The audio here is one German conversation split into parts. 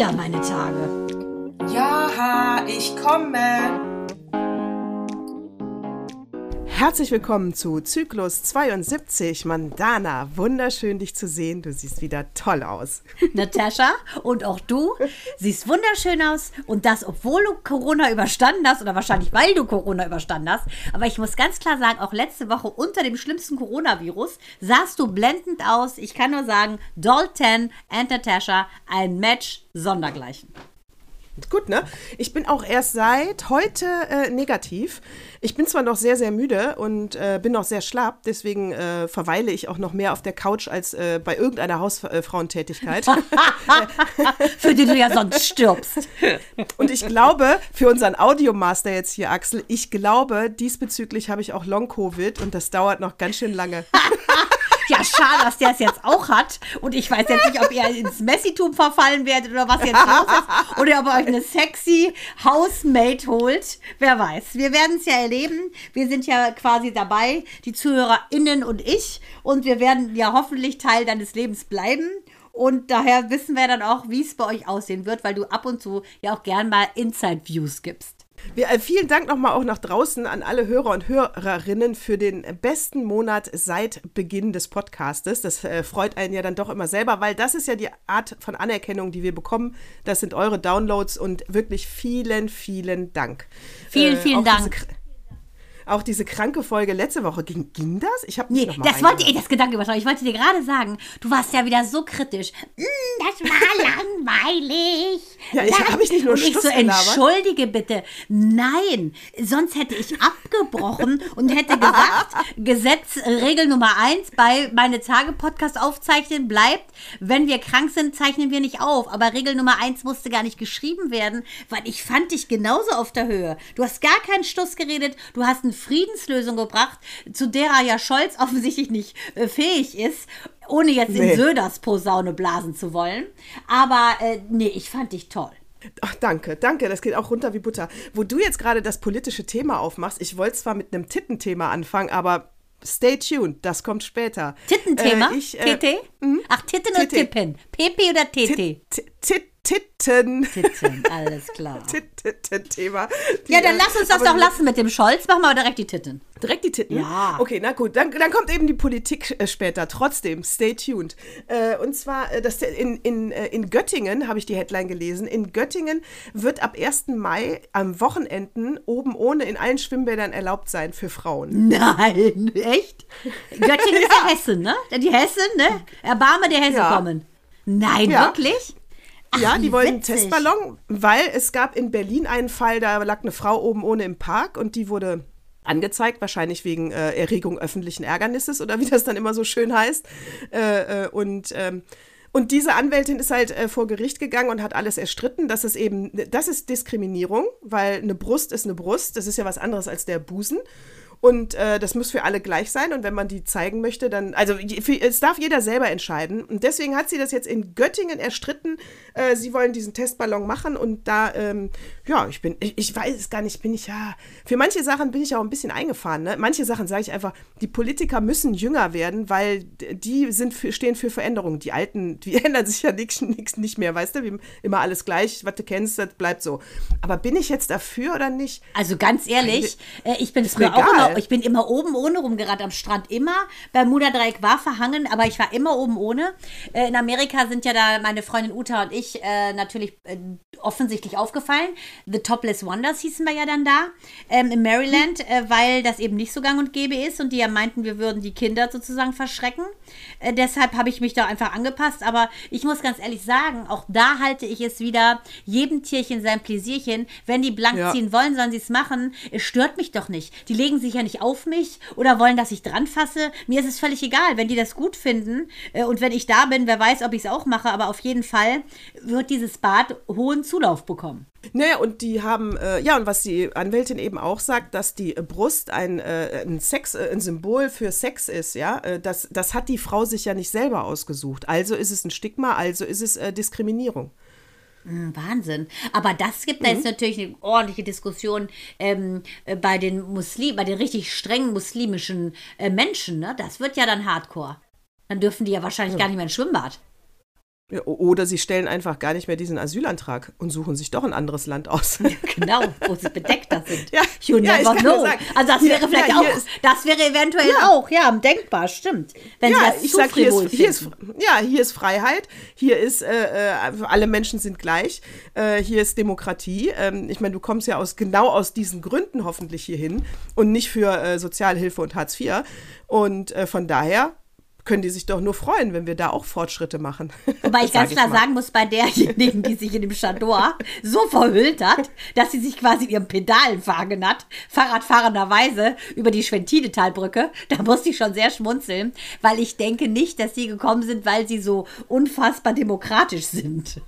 wieder meine Herzlich willkommen zu Zyklus 72. Mandana, wunderschön dich zu sehen. Du siehst wieder toll aus. Natascha und auch du siehst wunderschön aus und das, obwohl du Corona überstanden hast oder wahrscheinlich weil du Corona überstanden hast. Aber ich muss ganz klar sagen, auch letzte Woche unter dem schlimmsten Coronavirus sahst du blendend aus. Ich kann nur sagen, Dalton and Natascha, ein Match sondergleichen. Gut, ne? Ich bin auch erst seit heute äh, negativ. Ich bin zwar noch sehr, sehr müde und äh, bin noch sehr schlapp, deswegen äh, verweile ich auch noch mehr auf der Couch als äh, bei irgendeiner Hausfrauentätigkeit. für die du ja sonst stirbst. Und ich glaube, für unseren Audiomaster jetzt hier, Axel, ich glaube, diesbezüglich habe ich auch Long-Covid und das dauert noch ganz schön lange. Ja, schade, dass der es jetzt auch hat. Und ich weiß jetzt nicht, ob ihr ins Messitum verfallen werdet oder was jetzt los ist. Oder ob ihr euch eine sexy Housemate holt. Wer weiß. Wir werden es ja erleben. Wir sind ja quasi dabei, die ZuhörerInnen und ich. Und wir werden ja hoffentlich Teil deines Lebens bleiben. Und daher wissen wir dann auch, wie es bei euch aussehen wird, weil du ab und zu ja auch gern mal Inside-Views gibst. Wir, äh, vielen Dank nochmal auch nach draußen an alle Hörer und Hörerinnen für den besten Monat seit Beginn des Podcastes. Das äh, freut einen ja dann doch immer selber, weil das ist ja die Art von Anerkennung, die wir bekommen. Das sind eure Downloads und wirklich vielen, vielen Dank. Vielen, äh, vielen Dank. Auch diese kranke Folge letzte Woche, ging, ging das? Ich habe nicht nee, noch das wollte ich, das Gedanke übertragen. Ich wollte dir gerade sagen, du warst ja wieder so kritisch. Mm, das war langweilig. Ja, ich habe ich nicht nur Und ich so, entschuldige bitte. Nein, sonst hätte ich abgebrochen und hätte gesagt, Gesetz, Regel Nummer eins bei meine Tage Podcast aufzeichnen bleibt, wenn wir krank sind, zeichnen wir nicht auf. Aber Regel Nummer eins musste gar nicht geschrieben werden, weil ich fand dich genauso auf der Höhe. Du hast gar keinen Stuss geredet, du hast einen Friedenslösung gebracht, zu der ja Scholz offensichtlich nicht äh, fähig ist, ohne jetzt nee. in Söders Posaune blasen zu wollen. Aber äh, nee, ich fand dich toll. Ach, danke, danke. Das geht auch runter wie Butter. Wo du jetzt gerade das politische Thema aufmachst, ich wollte zwar mit einem Tittenthema anfangen, aber stay tuned, das kommt später. Tittenthema? Äh, ich, äh, TT? Hm? Ach, Titten oder Tippen? PP oder TT? Tit Titten. Titten, alles klar. Titten-Thema. Ja, dann lass uns das doch lassen mit dem Scholz. Machen wir direkt die Titten. Direkt die Titten? Ja. Okay, na gut. Dann, dann kommt eben die Politik äh, später. Trotzdem, stay tuned. Äh, und zwar, äh, das, in, in, äh, in Göttingen, habe ich die Headline gelesen, in Göttingen wird ab 1. Mai am Wochenenden oben ohne in allen Schwimmbädern erlaubt sein für Frauen. Nein, echt? Göttingen ist ja Hessen, ne? Die Hessen, ne? Erbarme der Hessen ja. kommen. Nein, ja. wirklich? Ach, ja, die wollen einen Testballon, weil es gab in Berlin einen Fall, da lag eine Frau oben ohne im Park und die wurde angezeigt, wahrscheinlich wegen äh, Erregung öffentlichen Ärgernisses oder wie das dann immer so schön heißt. Äh, äh, und ähm, und diese Anwältin ist halt äh, vor Gericht gegangen und hat alles erstritten. Das ist eben, das ist Diskriminierung, weil eine Brust ist eine Brust. Das ist ja was anderes als der Busen. Und äh, das muss für alle gleich sein. Und wenn man die zeigen möchte, dann, also für, es darf jeder selber entscheiden. Und deswegen hat sie das jetzt in Göttingen erstritten. Äh, sie wollen diesen Testballon machen. Und da, ähm, ja, ich bin, ich, ich, weiß es gar nicht, bin ich ja, für manche Sachen bin ich auch ein bisschen eingefahren. Ne? Manche Sachen sage ich einfach, die Politiker müssen jünger werden, weil die sind für, stehen für Veränderungen. Die Alten, die ändern sich ja nichts nicht mehr, weißt du? Wie immer alles gleich, was du kennst, das bleibt so. Aber bin ich jetzt dafür oder nicht? Also ganz ehrlich, äh, ich bin früher auch immer ich bin immer oben ohne rumgerannt am Strand. Immer. Bermuda-Dreieck war verhangen, aber ich war immer oben ohne. Äh, in Amerika sind ja da meine Freundin Uta und ich äh, natürlich äh, offensichtlich aufgefallen. The Topless Wonders hießen wir ja dann da ähm, in Maryland, äh, weil das eben nicht so gang und gäbe ist und die ja meinten, wir würden die Kinder sozusagen verschrecken. Äh, deshalb habe ich mich da einfach angepasst. Aber ich muss ganz ehrlich sagen, auch da halte ich es wieder jedem Tierchen sein Pläsierchen. Wenn die blank ja. ziehen wollen, sollen sie es machen. Es stört mich doch nicht. Die legen sich ja nicht auf mich oder wollen, dass ich dran fasse. Mir ist es völlig egal, wenn die das gut finden äh, und wenn ich da bin, wer weiß, ob ich es auch mache. Aber auf jeden Fall wird dieses Bad hohen Zulauf bekommen. Naja, und die haben, äh, ja, und was die Anwältin eben auch sagt, dass die Brust ein, äh, ein Sex, äh, ein Symbol für Sex ist, ja, äh, das, das hat die Frau sich ja nicht selber ausgesucht. Also ist es ein Stigma, also ist es äh, Diskriminierung. Hm, Wahnsinn. Aber das gibt mhm. da jetzt natürlich eine ordentliche Diskussion ähm, äh, bei den Muslim, bei den richtig strengen muslimischen Menschen, ne? Das wird ja dann hardcore. Dann dürfen die ja wahrscheinlich ja. gar nicht mehr ins Schwimmbad. Oder sie stellen einfach gar nicht mehr diesen Asylantrag und suchen sich doch ein anderes Land aus. genau, wo sie bedeckter sind. Ja, you ja, never know. Sagen, also das wäre vielleicht ja, auch, ist, das wäre eventuell ja. auch, ja, denkbar, stimmt. Wenn ja, ich sag, hier ist, hier ist, ja, hier ist Freiheit, hier ist, äh, äh, alle Menschen sind gleich, äh, hier ist Demokratie. Ähm, ich meine, du kommst ja aus genau aus diesen Gründen hoffentlich hierhin und nicht für äh, Sozialhilfe und Hartz IV. Und äh, von daher können die sich doch nur freuen, wenn wir da auch Fortschritte machen. Wobei ich ganz klar ich sagen muss, bei derjenigen, die sich in dem Chador so verhüllt hat, dass sie sich quasi in ihrem Pedalen verhangen hat, Fahrradfahrenderweise über die Schwentinetalbrücke, da musste ich schon sehr schmunzeln, weil ich denke nicht, dass sie gekommen sind, weil sie so unfassbar demokratisch sind.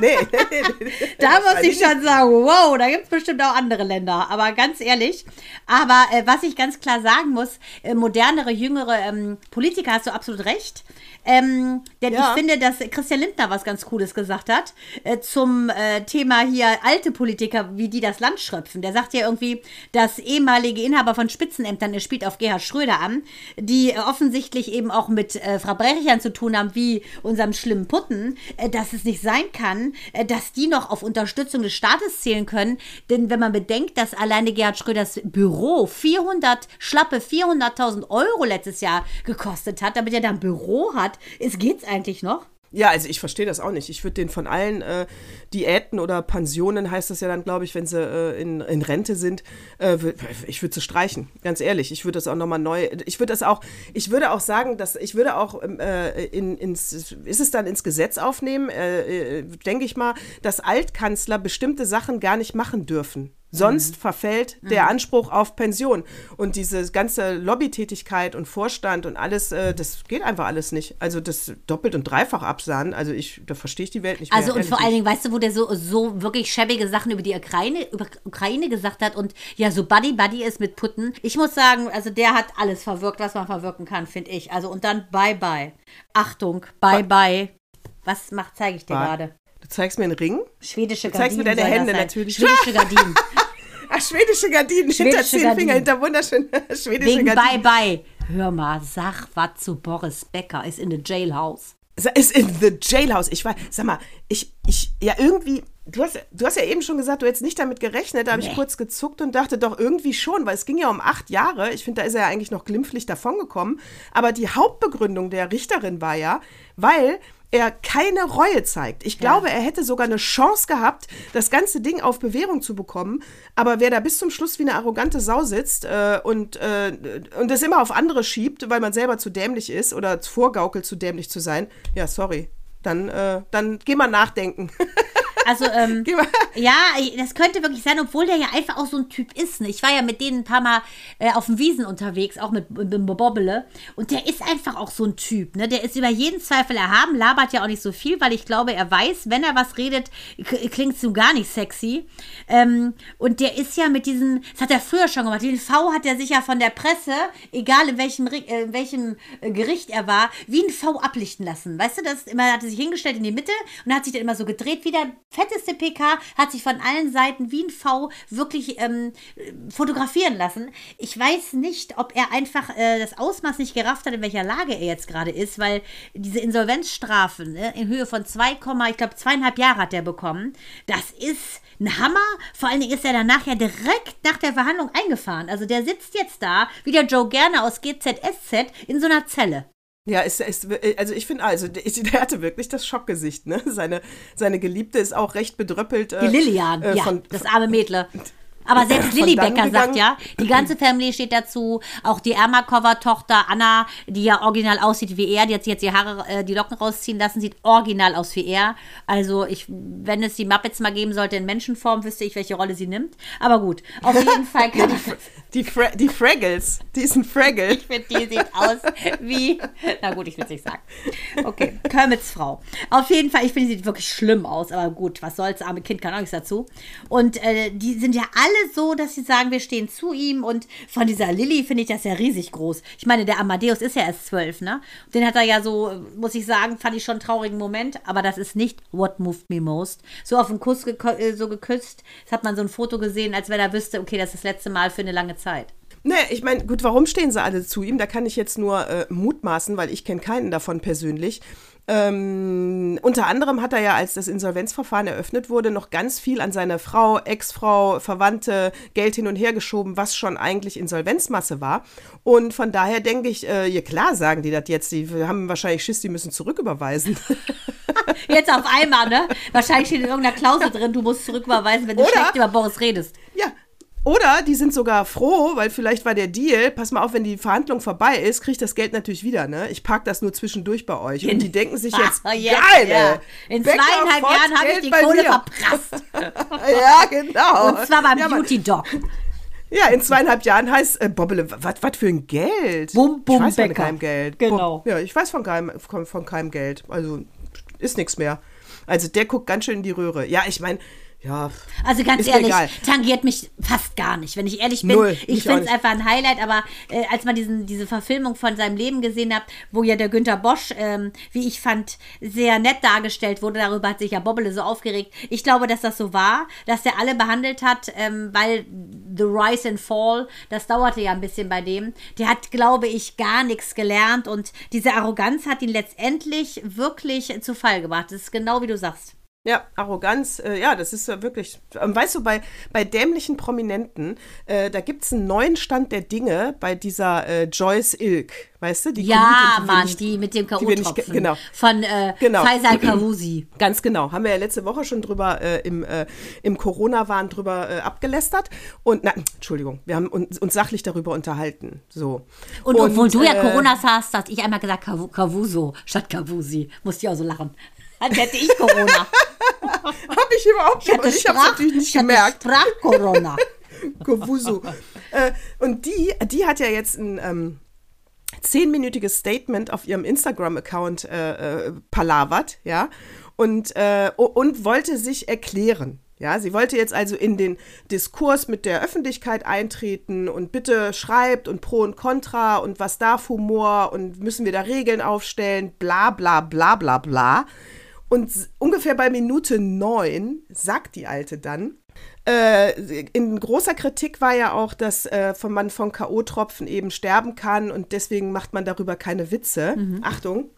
Nee, nee, nee, Da muss ich schon sagen, wow, da gibt es bestimmt auch andere Länder. Aber ganz ehrlich, aber äh, was ich ganz klar sagen muss, äh, modernere, jüngere ähm, Politiker, hast du absolut recht. Ähm, denn ja. ich finde, dass Christian Lindner was ganz Cooles gesagt hat äh, zum äh, Thema hier alte Politiker, wie die das Land schröpfen. Der sagt ja irgendwie, dass ehemalige Inhaber von Spitzenämtern, er spielt auf Gerhard Schröder an, die offensichtlich eben auch mit äh, Verbrechern zu tun haben, wie unserem schlimmen Putten, äh, dass es nicht sein kann, äh, dass die noch auf Unterstützung des Staates zählen können. Denn wenn man bedenkt, dass alleine Gerhard Schröders Büro 400, schlappe 400.000 Euro letztes Jahr gekostet hat, damit er da ein Büro hat, hat. Es geht's eigentlich noch? Ja, also ich verstehe das auch nicht. Ich würde den von allen äh, Diäten oder Pensionen, heißt das ja dann, glaube ich, wenn sie äh, in, in Rente sind, äh, ich würde sie streichen, ganz ehrlich. Ich würde das auch nochmal neu, ich würde das auch, ich würde auch sagen, dass ich würde auch ähm, äh, in, ins, ist es dann ins Gesetz aufnehmen, äh, äh, denke ich mal, dass Altkanzler bestimmte Sachen gar nicht machen dürfen. Sonst mhm. verfällt der mhm. Anspruch auf Pension. Und diese ganze Lobbytätigkeit und Vorstand und alles, äh, das geht einfach alles nicht. Also das doppelt und dreifach absahen, also ich, da verstehe ich die Welt nicht mehr. Also und vor allen Dingen, weißt du, wo der so, so wirklich schäbige Sachen über die Ukraine, über Ukraine gesagt hat und ja, so Buddy Buddy ist mit Putten. Ich muss sagen, also der hat alles verwirkt, was man verwirken kann, finde ich. Also und dann bye bye. Achtung, bye bye. Was macht, zeige ich dir gerade? Du zeigst mir einen Ring? Schwedische Gardinen. Du zeigst mir deine Hände natürlich. Schwedische Gardinen. Ach, schwedische Gardinen, schwedische hinter zehn Gardinen. Finger, hinter wunderschön schwedische Wegen Gardinen. Bye Bye. Hör mal, sag was zu Boris Becker, ist in the jailhouse. Ist in the jailhouse. Ich war, sag mal, ich, ich, ja irgendwie, du hast, du hast ja eben schon gesagt, du hättest nicht damit gerechnet. Da habe nee. ich kurz gezuckt und dachte doch irgendwie schon, weil es ging ja um acht Jahre. Ich finde, da ist er ja eigentlich noch glimpflich davongekommen. Aber die Hauptbegründung der Richterin war ja, weil er keine Reue zeigt. Ich glaube, ja. er hätte sogar eine Chance gehabt, das ganze Ding auf Bewährung zu bekommen. Aber wer da bis zum Schluss wie eine arrogante Sau sitzt äh, und, äh, und das immer auf andere schiebt, weil man selber zu dämlich ist oder vorgaukelt, zu dämlich zu sein, ja, sorry. Dann, äh, dann geh mal nachdenken. Also, ähm, ja, das könnte wirklich sein, obwohl der ja einfach auch so ein Typ ist. Ne? Ich war ja mit denen ein paar Mal äh, auf dem Wiesen unterwegs, auch mit, mit Bobbele. Und der ist einfach auch so ein Typ. Ne? Der ist über jeden Zweifel erhaben, labert ja auch nicht so viel, weil ich glaube, er weiß, wenn er was redet, klingt es so gar nicht sexy. Ähm, und der ist ja mit diesen, das hat er früher schon gemacht, den V hat er sich ja von der Presse, egal in welchem, äh, in welchem äh, Gericht er war, wie ein V ablichten lassen. Weißt du, das immer hat er sich hingestellt in die Mitte und hat sich dann immer so gedreht wie der fetteste PK, hat sich von allen Seiten wie ein V wirklich ähm, fotografieren lassen. Ich weiß nicht, ob er einfach äh, das Ausmaß nicht gerafft hat, in welcher Lage er jetzt gerade ist, weil diese Insolvenzstrafen ne, in Höhe von 2, ich glaube zweieinhalb Jahre hat er bekommen. Das ist ein Hammer. Vor allen Dingen ist er danach ja direkt nach der Verhandlung eingefahren. Also der sitzt jetzt da, wie der Joe Gerne aus GZSZ, in so einer Zelle. Ja, ist, ist, also ich finde, also der hatte wirklich das Schockgesicht, ne? Seine, seine Geliebte ist auch recht bedröppelt. Äh, die Lilian, äh, ja, das arme Mädle. Aber selbst Lilly Becker sagt ja, die ganze Family steht dazu. Auch die Ermakova-Tochter Anna, die ja original aussieht wie er, die hat jetzt die Haare, äh, die Locken rausziehen lassen, sieht original aus wie er. Also ich, wenn es die Muppets mal geben sollte in Menschenform, wüsste ich, welche Rolle sie nimmt. Aber gut, auf jeden Fall kann ich die, Fra die Fraggles, die ist ein Fraggle. Ich finde, die sieht aus wie, na gut, ich will es nicht sagen. Okay, Kermits Frau. Auf jeden Fall, ich finde, sie sieht wirklich schlimm aus, aber gut, was soll's, arme Kind kann auch nichts dazu. Und äh, die sind ja alle so, dass sie sagen, wir stehen zu ihm. Und von dieser Lilly finde ich das ja riesig groß. Ich meine, der Amadeus ist ja erst zwölf, ne? Den hat er ja so, muss ich sagen, fand ich schon einen traurigen Moment. Aber das ist nicht What Moved Me Most. So auf den Kuss gek äh, so geküsst. Das hat man so ein Foto gesehen, als wenn er wüsste, okay, das ist das letzte Mal für eine lange Zeit. Nee, ich meine, gut, warum stehen sie alle zu ihm? Da kann ich jetzt nur äh, mutmaßen, weil ich kenne keinen davon persönlich. Ähm, unter anderem hat er ja, als das Insolvenzverfahren eröffnet wurde, noch ganz viel an seine Frau, Ex-Frau, Verwandte Geld hin und her geschoben, was schon eigentlich Insolvenzmasse war. Und von daher denke ich, äh, ja klar sagen die das jetzt, die haben wahrscheinlich Schiss, die müssen zurücküberweisen. Jetzt auf einmal, ne? Wahrscheinlich steht in irgendeiner Klausel drin, du musst zurücküberweisen, wenn du Oder, schlecht über Boris redest. Ja, oder die sind sogar froh, weil vielleicht war der Deal, pass mal auf, wenn die Verhandlung vorbei ist, kriege ich das Geld natürlich wieder, ne? Ich park das nur zwischendurch bei euch. Und die denken sich jetzt, geil, ja. In Becker zweieinhalb Jahren habe ich die Kohle mir. verprasst. ja, genau. Und zwar beim ja, Beauty Dog. Ja, in zweieinhalb Jahren heißt äh, Bobbele, was für ein Geld? Bum, bum, ich weiß Becker. von keinem Geld. Genau. Bum, ja, ich weiß von keinem, von, von keinem Geld. Also ist nichts mehr. Also der guckt ganz schön in die Röhre. Ja, ich meine, ja. Also ganz ehrlich, tangiert mich fast gar nicht, wenn ich ehrlich bin. Null, ich finde es einfach ein Highlight, aber äh, als man diesen, diese Verfilmung von seinem Leben gesehen hat, wo ja der Günther Bosch, ähm, wie ich fand, sehr nett dargestellt wurde, darüber hat sich ja Bobbele so aufgeregt. Ich glaube, dass das so war, dass der alle behandelt hat, ähm, weil The Rise and Fall, das dauerte ja ein bisschen bei dem. Der hat, glaube ich, gar nichts gelernt und diese Arroganz hat ihn letztendlich wirklich zu Fall gebracht. Das ist genau wie du sagst. Ja, Arroganz, äh, ja, das ist ja wirklich. Ähm, weißt du, bei, bei dämlichen Prominenten, äh, da gibt es einen neuen Stand der Dinge bei dieser äh, Joyce Ilk, weißt du? Die ja, die Mann, nicht, die mit dem K.O.-Tropfen. Genau. Von äh, genau. Faisal Kavusi. Ganz genau. Haben wir ja letzte Woche schon drüber äh, im, äh, im Corona-Wahn drüber abgelästert. Und, na, Entschuldigung, wir haben uns, uns sachlich darüber unterhalten. So. Und, und obwohl du ja Corona hast, hast ich einmal gesagt Kavuso statt Kavusi. Musste ich auch so lachen. Als hätte ich Corona. Habe ich überhaupt nicht. Ich, ich habe es natürlich nicht ich gemerkt. Sprach-Corona. Kowusu. äh, und die, die hat ja jetzt ein ähm, zehnminütiges Statement auf ihrem Instagram-Account äh, äh, palavert, ja, und, äh, und wollte sich erklären. Ja, sie wollte jetzt also in den Diskurs mit der Öffentlichkeit eintreten und bitte schreibt und Pro und Contra und was darf Humor und müssen wir da Regeln aufstellen, bla bla bla bla bla. Und ungefähr bei Minute neun sagt die Alte dann, äh, in großer Kritik war ja auch, dass äh, man von K.O.-Tropfen eben sterben kann und deswegen macht man darüber keine Witze. Mhm. Achtung.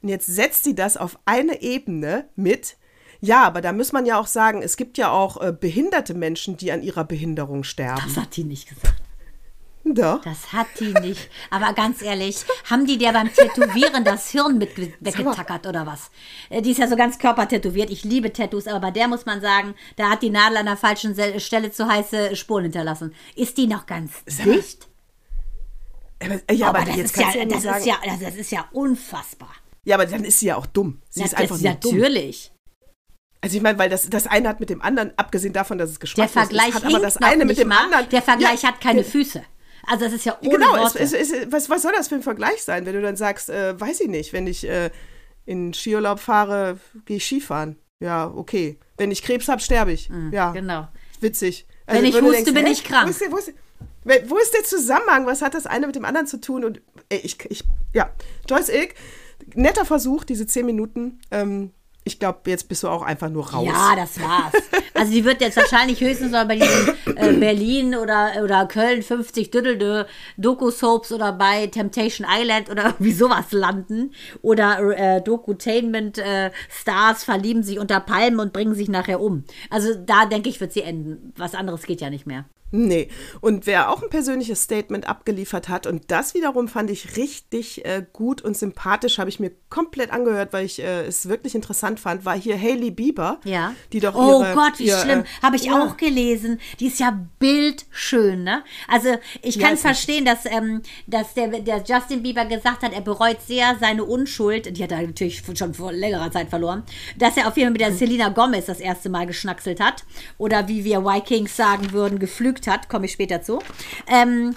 Und jetzt setzt sie das auf eine Ebene mit, ja, aber da muss man ja auch sagen, es gibt ja auch äh, behinderte Menschen, die an ihrer Behinderung sterben. Das hat die nicht gesagt. Doch. Das hat die nicht. Aber ganz ehrlich, haben die der beim Tätowieren das Hirn mit weggetackert oder was? Äh, die ist ja so ganz körpertätowiert. Ich liebe Tattoos, aber bei der muss man sagen, da hat die Nadel an der falschen Stelle zu heiße Spuren hinterlassen. Ist die noch ganz dicht? Aber, ja, aber, aber das, ist ja, das, ist ja, das ist ja unfassbar. Ja, aber dann ist sie ja auch dumm. Sie Na, ist einfach nur Natürlich. Dumm. Also ich meine, weil das, das eine hat mit dem anderen, abgesehen davon, dass es geschmacklos der ist, hat aber das eine mit dem mal. anderen. Der Vergleich ja, hat keine Füße. Also das ist ja ohne Genau, Worte. Es, es, es, was, was soll das für ein Vergleich sein, wenn du dann sagst, äh, weiß ich nicht, wenn ich äh, in Skiurlaub fahre, gehe ich Skifahren. Ja, okay. Wenn ich Krebs habe, sterbe ich. Mhm, ja, genau. Witzig. Also, wenn ich huste, denkst, bin ich krank. Wo ist, der, wo, ist der, wo ist, der, Zusammenhang? Was hat das eine mit dem anderen zu tun? Und ey, ich, ich, ja, Joyce Ilk, netter Versuch, diese zehn Minuten. Ähm, ich glaube, jetzt bist du auch einfach nur raus. Ja, das war's. Also die wird jetzt wahrscheinlich höchstens noch bei diesen äh, Berlin oder, oder Köln 50 Düdelde Doku-Soaps oder bei Temptation Island oder irgendwie sowas landen. Oder äh, Dokutainment äh, verlieben sich unter Palmen und bringen sich nachher um. Also da denke ich, wird sie enden. Was anderes geht ja nicht mehr. Nee. Und wer auch ein persönliches Statement abgeliefert hat, und das wiederum fand ich richtig äh, gut und sympathisch, habe ich mir komplett angehört, weil ich äh, es wirklich interessant fand, war hier Hailey Bieber. Ja. Die doch Oh ihre, Gott, wie ihr, schlimm. Äh, habe ich ja. auch gelesen. Die ist ja bildschön, ne? Also ich kann ja, verstehen, dass, ähm, dass der, der Justin Bieber gesagt hat, er bereut sehr seine Unschuld. Die hat er natürlich schon vor längerer Zeit verloren. Dass er auf jeden Fall mit der Selena Gomez das erste Mal geschnackselt hat. Oder wie wir Vikings sagen würden, geflügelt geflügt hat, komme ich später zu. Ähm,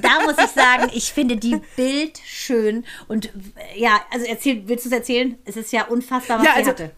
da muss ich sagen, ich finde die Bild schön und ja, also erzähl, willst du es erzählen? Es ist ja unfassbar, was ja, also, sie hatte.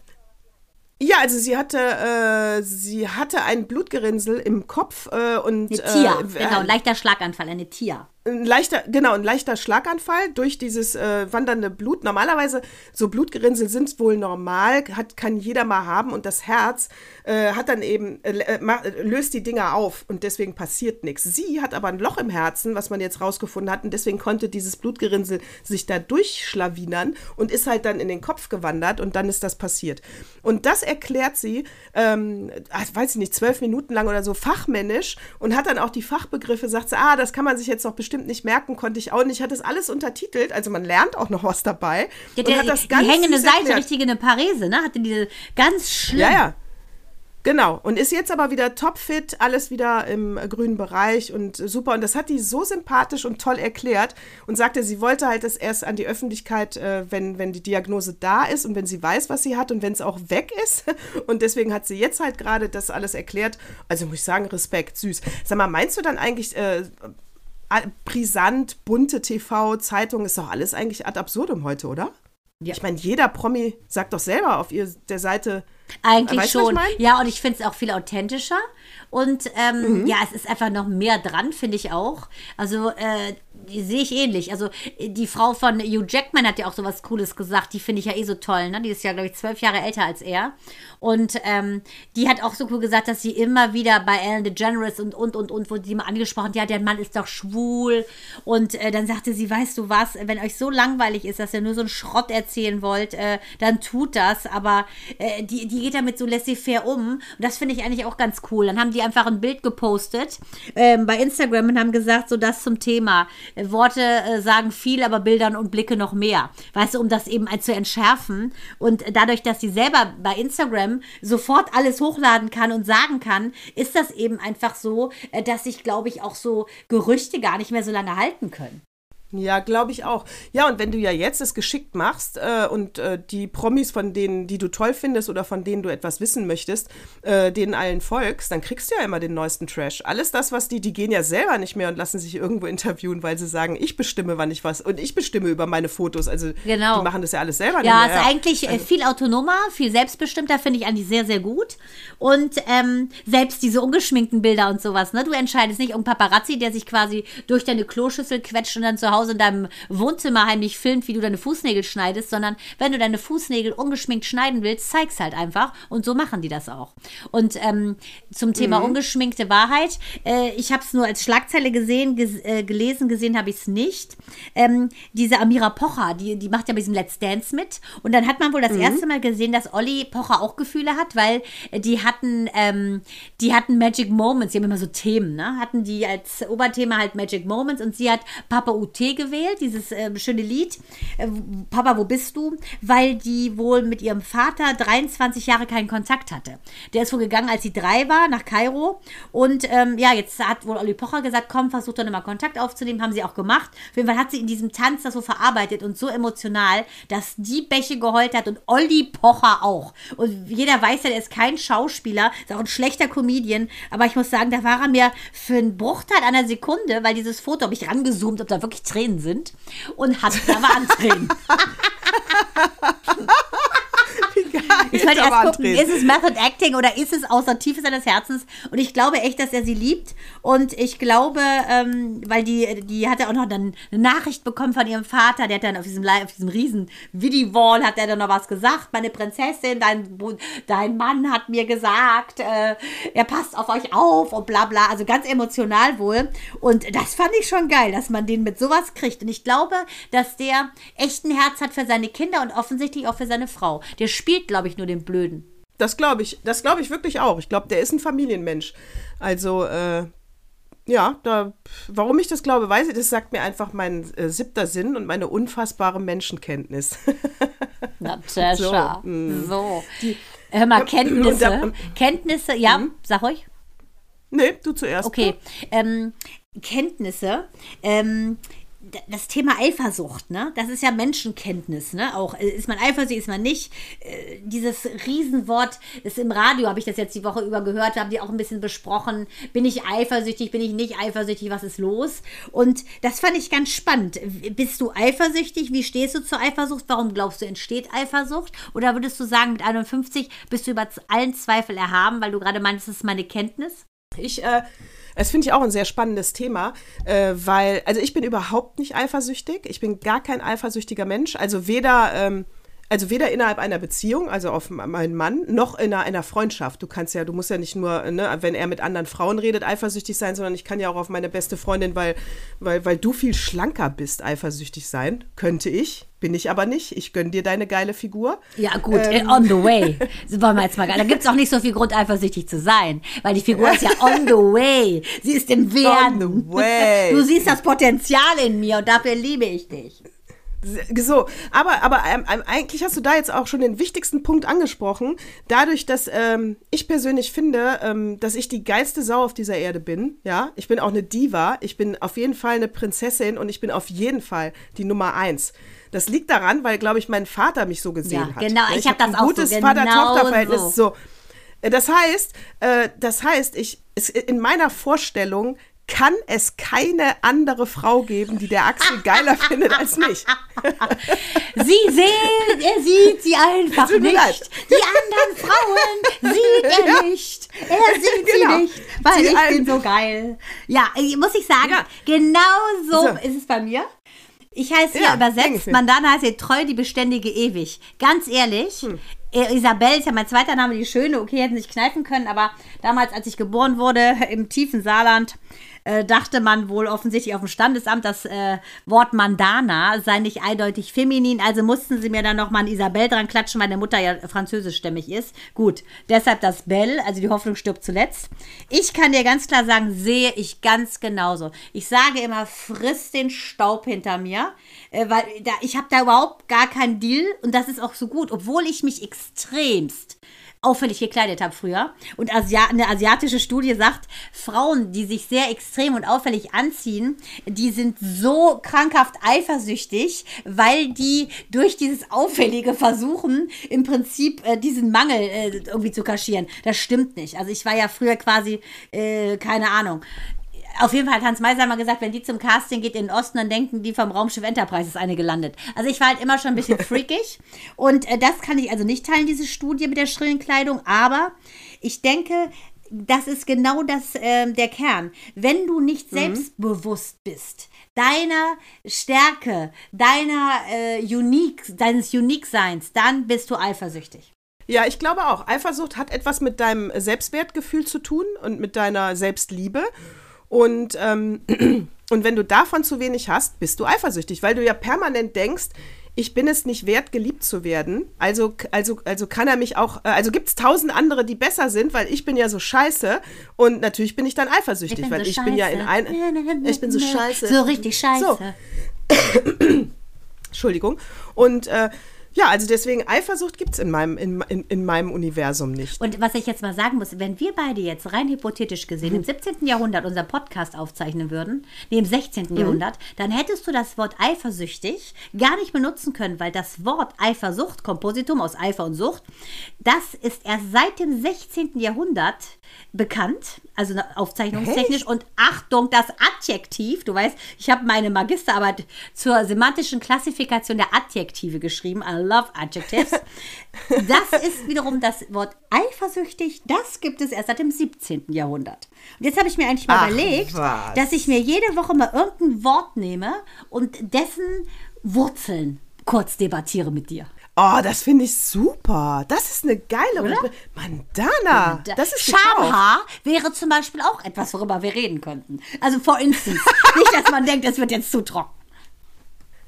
Ja, also sie hatte, äh, sie hatte ein Blutgerinnsel im Kopf äh, und eine Tia, äh, genau, leichter Schlaganfall, eine Tia. Ein leichter, genau, ein leichter Schlaganfall durch dieses äh, wandernde Blut. Normalerweise, so Blutgerinnsel sind wohl normal, hat, kann jeder mal haben und das Herz äh, hat dann eben, äh, äh löst die Dinger auf und deswegen passiert nichts. Sie hat aber ein Loch im Herzen, was man jetzt rausgefunden hat und deswegen konnte dieses Blutgerinnsel sich da durchschlawinern und ist halt dann in den Kopf gewandert und dann ist das passiert. Und das erklärt sie, ähm, weiß ich nicht, zwölf Minuten lang oder so fachmännisch und hat dann auch die Fachbegriffe, sagt sie, ah, das kann man sich jetzt noch bestimmt nicht merken, konnte ich auch nicht. Hat das alles untertitelt, also man lernt auch noch was dabei. Ja, der, hat das ganz die hängende Seite, erklärt. richtige eine Parese, ne? Hatte diese ganz schlimm. Ja, ja. Genau. Und ist jetzt aber wieder topfit, alles wieder im grünen Bereich und super. Und das hat die so sympathisch und toll erklärt und sagte, sie wollte halt das erst an die Öffentlichkeit, äh, wenn, wenn die Diagnose da ist und wenn sie weiß, was sie hat und wenn es auch weg ist. Und deswegen hat sie jetzt halt gerade das alles erklärt. Also muss ich sagen, Respekt, süß. Sag mal, meinst du dann eigentlich, äh, brisant, bunte TV, Zeitung, ist doch alles eigentlich ad absurdum heute, oder? Ja. Ich meine, jeder Promi sagt doch selber auf ihr, der Seite. Eigentlich weißt, schon. Ja, und ich finde es auch viel authentischer. Und ähm, mhm. ja, es ist einfach noch mehr dran, finde ich auch. Also, äh, sehe ich ähnlich. Also, die Frau von Hugh Jackman hat ja auch so was Cooles gesagt. Die finde ich ja eh so toll. Ne? Die ist ja, glaube ich, zwölf Jahre älter als er. Und ähm, die hat auch so cool gesagt, dass sie immer wieder bei Ellen DeGeneres und, und, und, und, wo die mal angesprochen, ja, der Mann ist doch schwul. Und äh, dann sagte sie, weißt du was, wenn euch so langweilig ist, dass ihr nur so einen Schrott erzählen wollt, äh, dann tut das. Aber äh, die, die geht damit so laissez-faire um. Und das finde ich eigentlich auch ganz cool. Dann haben die einfach ein Bild gepostet ähm, bei Instagram und haben gesagt, so das zum Thema. Worte äh, sagen viel, aber Bildern und Blicke noch mehr. Weißt du, um das eben zu entschärfen. Und dadurch, dass sie selber bei Instagram sofort alles hochladen kann und sagen kann, ist das eben einfach so, äh, dass sich, glaube ich, auch so Gerüchte gar nicht mehr so lange halten können. Ja, glaube ich auch. Ja, und wenn du ja jetzt es geschickt machst äh, und äh, die Promis, von denen, die du toll findest oder von denen du etwas wissen möchtest, äh, denen allen folgst, dann kriegst du ja immer den neuesten Trash. Alles das, was die, die gehen ja selber nicht mehr und lassen sich irgendwo interviewen, weil sie sagen, ich bestimme, wann ich was und ich bestimme über meine Fotos. Also genau. die machen das ja alles selber ja, nicht mehr. Ja, ist eigentlich äh, also, viel autonomer, viel selbstbestimmter, finde ich eigentlich sehr, sehr gut. Und ähm, selbst diese ungeschminkten Bilder und sowas, ne? Du entscheidest nicht um Paparazzi, der sich quasi durch deine Kloschüssel quetscht und dann zu Hause Hause in deinem Wohnzimmer heimlich filmt, wie du deine Fußnägel schneidest, sondern wenn du deine Fußnägel ungeschminkt schneiden willst, zeig's halt einfach. Und so machen die das auch. Und ähm, zum Thema mhm. ungeschminkte Wahrheit, äh, ich habe es nur als Schlagzeile gesehen, ges äh, gelesen, gesehen habe ich es nicht. Ähm, diese Amira Pocher, die, die macht ja bei diesem Let's Dance mit. Und dann hat man wohl das mhm. erste Mal gesehen, dass Olli Pocher auch Gefühle hat, weil die hatten, ähm, die hatten Magic Moments, die haben immer so Themen, ne? Hatten die als Oberthema halt Magic Moments und sie hat Papa UT gewählt, dieses äh, schöne Lied, äh, Papa, wo bist du? Weil die wohl mit ihrem Vater 23 Jahre keinen Kontakt hatte. Der ist wohl gegangen, als sie drei war, nach Kairo. Und ähm, ja, jetzt hat wohl Olli Pocher gesagt, komm, versuch doch nochmal Kontakt aufzunehmen. Haben sie auch gemacht. Auf jeden Fall hat sie in diesem Tanz das so verarbeitet und so emotional, dass die Bäche geheult hat und Olli Pocher auch. Und jeder weiß ja, der ist kein Schauspieler, ist auch ein schlechter Comedian. Aber ich muss sagen, da war er mir für einen Bruchteil einer Sekunde, weil dieses Foto habe ich rangezoomt, ob da wirklich Tränen sind und hat, da waren Tränen. ich wollte erst gucken, ist es Method Acting oder ist es aus der Tiefe seines Herzens? Und ich glaube echt, dass er sie liebt. Und ich glaube, ähm, weil die, die hat ja auch noch dann eine Nachricht bekommen von ihrem Vater, der hat dann auf diesem, auf diesem riesen Vidi-Wall hat er dann noch was gesagt. Meine Prinzessin, dein, dein Mann hat mir gesagt, äh, er passt auf euch auf und bla bla. Also ganz emotional wohl. Und das fand ich schon geil, dass man den mit sowas kriegt. Und ich glaube, dass der echt ein Herz hat für seine Kinder und offensichtlich auch für seine Frau. Der spielt, glaube ich, nur den Blöden. Das glaube ich, das glaube ich wirklich auch. Ich glaube, der ist ein Familienmensch. Also, äh, ja, da, warum ich das glaube, weiß ich, das sagt mir einfach mein äh, siebter Sinn und meine unfassbare Menschenkenntnis. Natascha, so. Mm. so. Die, Hör mal, Kenntnisse. Da, Kenntnisse, ja, mh. sag euch. Nee, du zuerst. Okay. Ähm, Kenntnisse. Ähm, das Thema Eifersucht, ne? Das ist ja Menschenkenntnis, ne? Auch äh, ist man eifersüchtig, ist man nicht. Äh, dieses Riesenwort, das im Radio habe ich das jetzt die Woche über gehört, haben die auch ein bisschen besprochen. Bin ich eifersüchtig, bin ich nicht eifersüchtig, was ist los? Und das fand ich ganz spannend. Bist du eifersüchtig? Wie stehst du zur Eifersucht? Warum glaubst du, entsteht Eifersucht? Oder würdest du sagen, mit 51 bist du über allen Zweifel erhaben, weil du gerade meinst, das ist meine Kenntnis? Ich, äh, Das finde ich auch ein sehr spannendes Thema, äh, weil, also ich bin überhaupt nicht eifersüchtig. Ich bin gar kein eifersüchtiger Mensch. Also weder, ähm, also weder innerhalb einer Beziehung, also auf meinen Mann, noch in einer, Freundschaft. Du kannst ja, du musst ja nicht nur, ne, wenn er mit anderen Frauen redet, eifersüchtig sein, sondern ich kann ja auch auf meine beste Freundin, weil, weil, weil du viel schlanker bist, eifersüchtig sein. Könnte ich. Bin ich aber nicht. Ich gönne dir deine geile Figur. Ja, gut, ähm. on the way. wollen wir jetzt mal, da gibt es auch nicht so viel Grund, eifersüchtig zu sein, weil die Figur ist ja on the way. Sie ist im Werden. On the way. Du siehst das Potenzial in mir und dafür liebe ich dich. So, aber, aber ähm, ähm, eigentlich hast du da jetzt auch schon den wichtigsten Punkt angesprochen. Dadurch, dass ähm, ich persönlich finde, ähm, dass ich die geilste Sau auf dieser Erde bin, ja, ich bin auch eine Diva, ich bin auf jeden Fall eine Prinzessin und ich bin auf jeden Fall die Nummer eins. Das liegt daran, weil, glaube ich, mein Vater mich so gesehen ja, hat. Genau, ich, ich habe hab das auch gutes so. Genau Vater-Tochter-Verhältnis. So. so. Äh, das heißt, äh, das heißt, ich, in meiner Vorstellung kann es keine andere Frau geben, die der Axel geiler findet als mich. Sie sehen, er sieht sie einfach nicht. Leid. Die anderen Frauen sieht er ja. nicht. Er sieht genau. sie nicht, weil die ich bin so geil. Ja, muss ich sagen, ja. genau so, so, ist es bei mir. Ich heiße ja, übersetzt, Mandana heißt hier treu, die beständige ewig. Ganz ehrlich, hm. Isabel ist ja mein zweiter Name, die Schöne. Okay, hätten sich kneifen können, aber damals, als ich geboren wurde, im tiefen Saarland, äh, dachte man wohl offensichtlich auf dem Standesamt, das äh, Wort Mandana sei nicht eindeutig feminin, also mussten sie mir dann nochmal ein Isabel dran klatschen, weil meine Mutter ja französischstämmig ist. Gut, deshalb das Bell, also die Hoffnung stirbt zuletzt. Ich kann dir ganz klar sagen, sehe ich ganz genauso. Ich sage immer, friss den Staub hinter mir, äh, weil da, ich habe da überhaupt gar keinen Deal und das ist auch so gut, obwohl ich mich extremst auffällig gekleidet habe früher. Und Asia eine asiatische Studie sagt, Frauen, die sich sehr extrem und auffällig anziehen, die sind so krankhaft eifersüchtig, weil die durch dieses Auffällige versuchen, im Prinzip äh, diesen Mangel äh, irgendwie zu kaschieren. Das stimmt nicht. Also ich war ja früher quasi, äh, keine Ahnung, auf jeden Fall hat Hans Meiser mal gesagt, wenn die zum Casting geht in den Osten, dann denken die vom Raumschiff Enterprise ist eine gelandet. Also ich war halt immer schon ein bisschen freakig und äh, das kann ich also nicht teilen, diese Studie mit der schrillen Kleidung, aber ich denke, das ist genau das, äh, der Kern. Wenn du nicht mhm. selbstbewusst bist, deiner Stärke, deiner äh, Unique, deines Unique-Seins, dann bist du eifersüchtig. Ja, ich glaube auch. Eifersucht hat etwas mit deinem Selbstwertgefühl zu tun und mit deiner Selbstliebe. Und, ähm, und wenn du davon zu wenig hast, bist du eifersüchtig, weil du ja permanent denkst, ich bin es nicht wert, geliebt zu werden. Also, also, also kann er mich auch, äh, also gibt es tausend andere, die besser sind, weil ich bin ja so scheiße. Und natürlich bin ich dann eifersüchtig, ich weil so ich scheiße. bin ja in ein. Ich bin so scheiße. So richtig scheiße. So. Entschuldigung. Und äh, ja, also deswegen Eifersucht gibt es in meinem, in, in, in, meinem Universum nicht. Und was ich jetzt mal sagen muss, wenn wir beide jetzt rein hypothetisch gesehen im 17. Jahrhundert unser Podcast aufzeichnen würden, nee, im 16. Mhm. Jahrhundert, dann hättest du das Wort eifersüchtig gar nicht benutzen können, weil das Wort Eifersucht, Kompositum aus Eifer und Sucht, das ist erst seit dem 16. Jahrhundert bekannt, also aufzeichnungstechnisch. Echt? Und Achtung, das Adjektiv, du weißt, ich habe meine Magisterarbeit zur semantischen Klassifikation der Adjektive geschrieben. I love Adjectives. Das ist wiederum das Wort eifersüchtig. Das gibt es erst seit dem 17. Jahrhundert. Und jetzt habe ich mir eigentlich mal Ach, überlegt, was? dass ich mir jede Woche mal irgendein Wort nehme und dessen Wurzeln kurz debattiere mit dir. Oh, das finde ich super. Das ist eine geile Oder? Mandana. Das ist Schamhaar wäre zum Beispiel auch etwas, worüber wir reden könnten. Also for instance. nicht, dass man denkt, es wird jetzt zu trocken.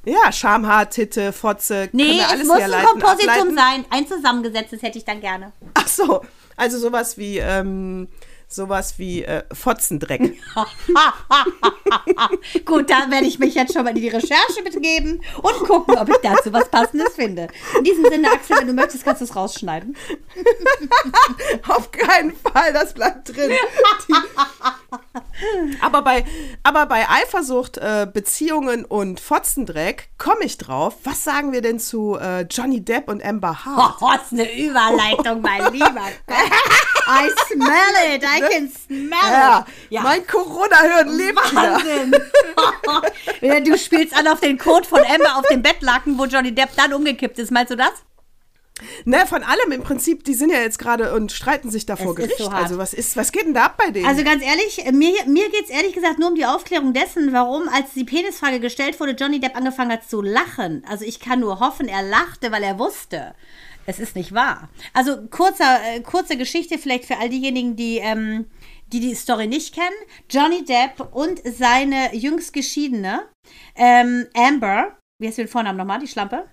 Ja, Schamhaar, Titte, Fotze. Nee, es muss ein Kompositum ableiten. sein. Ein zusammengesetztes hätte ich dann gerne. Ach so. Also sowas wie ähm, sowas wie äh, Fotzendreck. Gut, da werde ich mich jetzt schon mal in die Recherche begeben und gucken, ob ich dazu was Passendes finde. In diesem Sinne, Axel, wenn du möchtest, kannst du es rausschneiden. Auf keinen Fall, das bleibt drin. aber, bei, aber bei Eifersucht, äh, Beziehungen und Fotzendreck komme ich drauf. Was sagen wir denn zu äh, Johnny Depp und Amber Hart? Oh, was eine Überleitung, mein Lieber. I smell it, I can smell ja. Ja. Mein Corona-Hirn lebt Wahnsinn. du spielst an auf den Code von Amber auf dem Bettlaken, wo Johnny Depp dann umgekippt ist. Meinst du das? Ne, von allem im Prinzip, die sind ja jetzt gerade und streiten sich da vor Gericht. So also was ist, was geht denn da ab bei denen? Also ganz ehrlich, mir, mir geht es ehrlich gesagt nur um die Aufklärung dessen, warum, als die Penisfrage gestellt wurde, Johnny Depp angefangen hat zu lachen. Also ich kann nur hoffen, er lachte, weil er wusste. Es ist nicht wahr. Also kurzer, äh, kurze Geschichte vielleicht für all diejenigen, die, ähm, die die Story nicht kennen. Johnny Depp und seine jüngst geschiedene ähm, Amber, wie heißt den Vornamen nochmal, die Schlampe?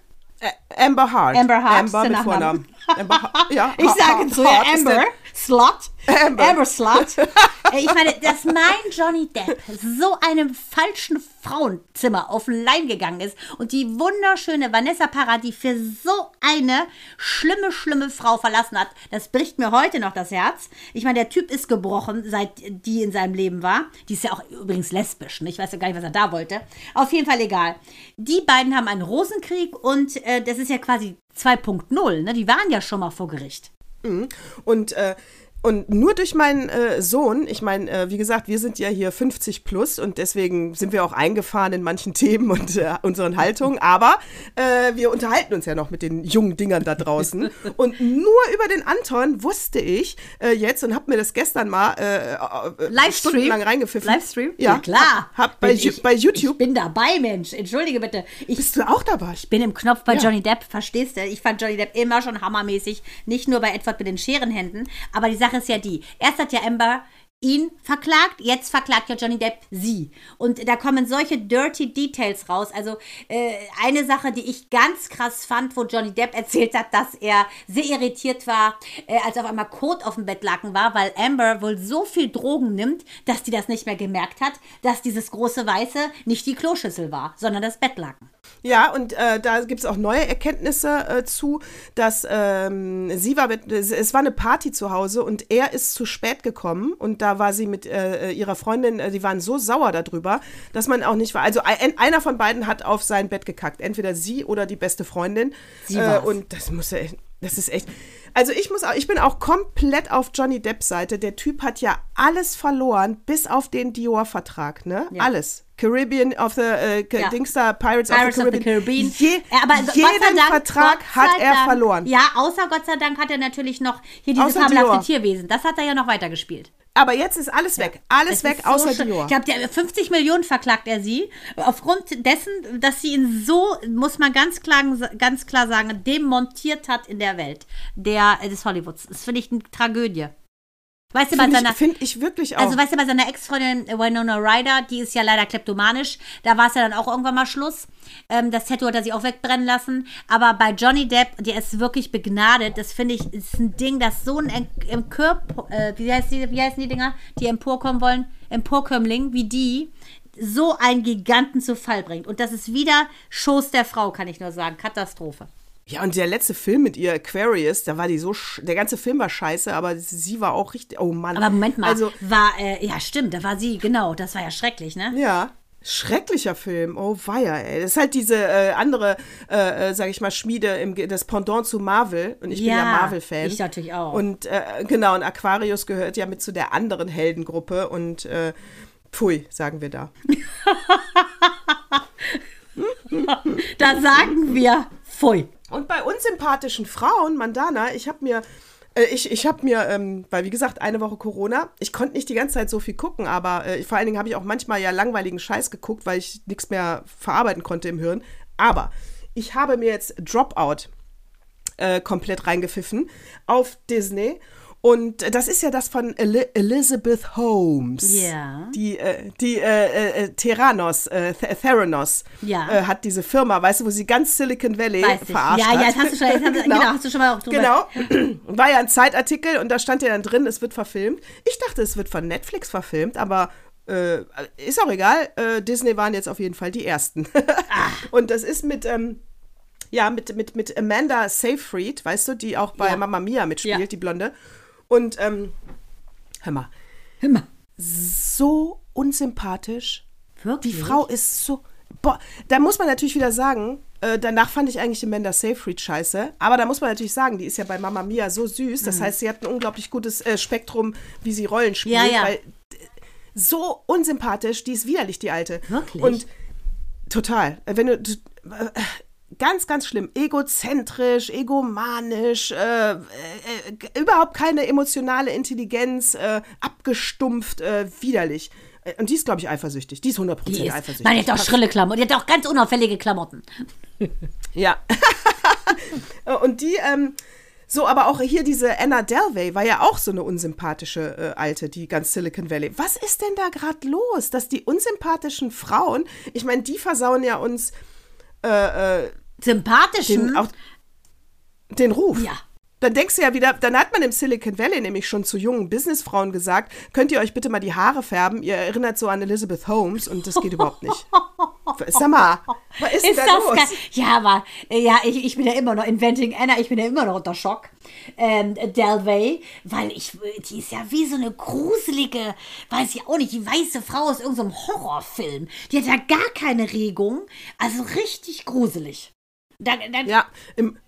Amber Hart. Amber Hart. Amber mit Vornamen. Amber, ja, ich sage zu ihr Amber. Slut. Amber. Amber Slut. Äh, ich meine, dass mein Johnny Depp so einem falschen Frauenzimmer auf den Leim gegangen ist und die wunderschöne Vanessa Paradis für so eine schlimme, schlimme Frau verlassen hat, das bricht mir heute noch das Herz. Ich meine, der Typ ist gebrochen, seit die in seinem Leben war. Die ist ja auch übrigens lesbisch. Ne? Ich weiß ja gar nicht, was er da wollte. Auf jeden Fall egal. Die beiden haben einen Rosenkrieg und äh, das ist ja quasi 2.0. Ne? Die waren ja schon mal vor Gericht. Mhm. Und äh, und nur durch meinen äh, Sohn, ich meine, äh, wie gesagt, wir sind ja hier 50 plus und deswegen sind wir auch eingefahren in manchen Themen und äh, unseren Haltungen, aber äh, wir unterhalten uns ja noch mit den jungen Dingern da draußen. und nur über den Anton wusste ich äh, jetzt und habe mir das gestern mal äh, Livestream lang reingepfiffen. Livestream? Ja, ja klar. Hab, hab bei, ich, bei, YouTube. Ich bin dabei, Mensch. Entschuldige bitte. Ich, Bist du auch dabei? Ich bin im Knopf bei ja. Johnny Depp, verstehst du? Ich fand Johnny Depp immer schon hammermäßig. Nicht nur bei Edward mit den Scherenhänden, aber die Sache ist ja die. Erst hat ja Amber ihn verklagt, jetzt verklagt ja Johnny Depp sie. Und da kommen solche dirty Details raus. Also äh, eine Sache, die ich ganz krass fand, wo Johnny Depp erzählt hat, dass er sehr irritiert war, äh, als auf einmal Kot auf dem Bettlaken war, weil Amber wohl so viel Drogen nimmt, dass die das nicht mehr gemerkt hat, dass dieses große Weiße nicht die Kloschüssel war, sondern das Bettlaken. Ja, und äh, da gibt es auch neue Erkenntnisse äh, zu, dass ähm, sie war mit, es war eine Party zu Hause und er ist zu spät gekommen und da war sie mit äh, ihrer Freundin, äh, die waren so sauer darüber, dass man auch nicht war. Also ein, einer von beiden hat auf sein Bett gekackt, entweder sie oder die beste Freundin. Sie äh, und das muss ja, das ist echt. Also ich muss auch, ich bin auch komplett auf Johnny Depps Seite. Der Typ hat ja alles verloren, bis auf den Dior-Vertrag, ne? Ja. Alles. Caribbean of the äh, ja. Dingster, Pirates, Pirates of the Caribbean. Of the Caribbean. Je, aber jeden Dank, Vertrag hat er Dank, verloren. Ja, außer Gott sei Dank hat er natürlich noch hier dieses fabelhafte Tierwesen. Das hat er ja noch weitergespielt. Aber jetzt ist alles weg. Alles es weg, außer so Dior. Ich glaube, 50 Millionen verklagt er sie. Aufgrund dessen, dass sie ihn so, muss man ganz klar, ganz klar sagen, demontiert hat in der Welt der, des Hollywoods. Das finde ich eine Tragödie. Weißt du, bei seiner. Finde ich wirklich auch. Also, weißt du, bei seiner Ex-Freundin Winona Ryder, die ist ja leider kleptomanisch, da war es ja dann auch irgendwann mal Schluss. Ähm, das Tattoo hat er sich auch wegbrennen lassen. Aber bei Johnny Depp, der ist wirklich begnadet. Das finde ich, ist ein Ding, das so ein Empör, äh, wie, heißt die, wie heißen die Dinger, die emporkommen wollen? Emporkömmling, wie die, so einen Giganten zu Fall bringt. Und das ist wieder Schoß der Frau, kann ich nur sagen. Katastrophe. Ja, und der letzte Film mit ihr, Aquarius, da war die so, der ganze Film war scheiße, aber sie war auch richtig, oh Mann. Aber Moment mal, also, war, äh, ja stimmt, da war sie, genau, das war ja schrecklich, ne? Ja, Schrecklicher Film, oh weia, ey. Das ist halt diese äh, andere, äh, äh, sag ich mal, Schmiede, im, das Pendant zu Marvel. Und ich ja, bin ja Marvel-Fan. Ich natürlich auch. Und äh, genau, und Aquarius gehört ja mit zu der anderen Heldengruppe und äh, pfui, sagen wir da. da sagen wir pfui. Und bei unsympathischen Frauen, Mandana, ich habe mir äh, ich, ich habe mir, ähm, weil wie gesagt, eine Woche Corona, ich konnte nicht die ganze Zeit so viel gucken, aber äh, vor allen Dingen habe ich auch manchmal ja langweiligen Scheiß geguckt, weil ich nichts mehr verarbeiten konnte im Hirn. Aber ich habe mir jetzt Dropout äh, komplett reingepfiffen auf Disney und das ist ja das von El Elizabeth Holmes. Ja. Die, äh, die äh, äh, äh Theranos, äh, Theranos ja. äh, hat diese Firma, weißt du, wo sie ganz Silicon Valley verarscht ja, hat. Ja, das hast du schon, genau. genau, hast du schon mal auch drüber. Genau. War ja ein Zeitartikel und da stand ja dann drin, es wird verfilmt. Ich dachte, es wird von Netflix verfilmt, aber ist auch egal. Disney waren jetzt auf jeden Fall die ersten. Ah. und das ist mit, ähm, ja, mit, mit, mit Amanda Seyfried, weißt du, die auch bei ja. Mamma Mia mitspielt, ja. die Blonde. Und ähm, hör mal. Hör mal. So unsympathisch. Wirklich? Die Frau ist so. Boah, da muss man natürlich wieder sagen, äh, danach fand ich eigentlich Amanda Seyfried scheiße. Aber da muss man natürlich sagen, die ist ja bei Mama Mia so süß. Das mhm. heißt, sie hat ein unglaublich gutes äh, Spektrum, wie sie Rollen spielt. Ja, ja. Weil, so unsympathisch, die ist widerlich, die Alte. Wirklich? Und total. Wenn du. Ganz, ganz schlimm. Egozentrisch, egomanisch, äh, äh, überhaupt keine emotionale Intelligenz, äh, abgestumpft, äh, widerlich. Äh, und die ist, glaube ich, eifersüchtig. Die ist 100% die ist, eifersüchtig. Nein, die hat doch schrille Klamotten. Die hat doch ganz unauffällige Klamotten. ja. und die, ähm, so, aber auch hier diese Anna Delvey war ja auch so eine unsympathische äh, Alte, die ganz Silicon Valley. Was ist denn da gerade los, dass die unsympathischen Frauen, ich meine, die versauen ja uns äh, äh, sympathischen den, auch, den Ruf. Ja. Dann denkst du ja wieder, dann hat man im Silicon Valley nämlich schon zu jungen Businessfrauen gesagt, könnt ihr euch bitte mal die Haare färben? Ihr erinnert so an Elizabeth Holmes und das geht überhaupt nicht. Sag mal, was ist, ist da das los? Ja, aber ja, ich, ich bin ja immer noch Inventing Anna, ich bin ja immer noch unter Schock. Ähm, Delvey, weil ich, die ist ja wie so eine gruselige, weiß ich auch nicht, die weiße Frau aus irgendeinem Horrorfilm. Die hat ja gar keine Regung, also richtig gruselig. Da, da, ja, im,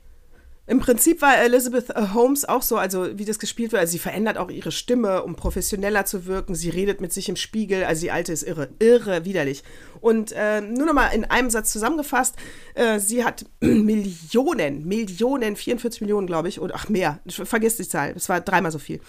im Prinzip war Elizabeth äh, Holmes auch so, also wie das gespielt wird. Also sie verändert auch ihre Stimme, um professioneller zu wirken. Sie redet mit sich im Spiegel. Also die alte ist irre, irre widerlich. Und äh, nur noch mal in einem Satz zusammengefasst: äh, Sie hat Millionen, Millionen, 44 Millionen, glaube ich, oder ach mehr. Vergiss die Zahl. Das war dreimal so viel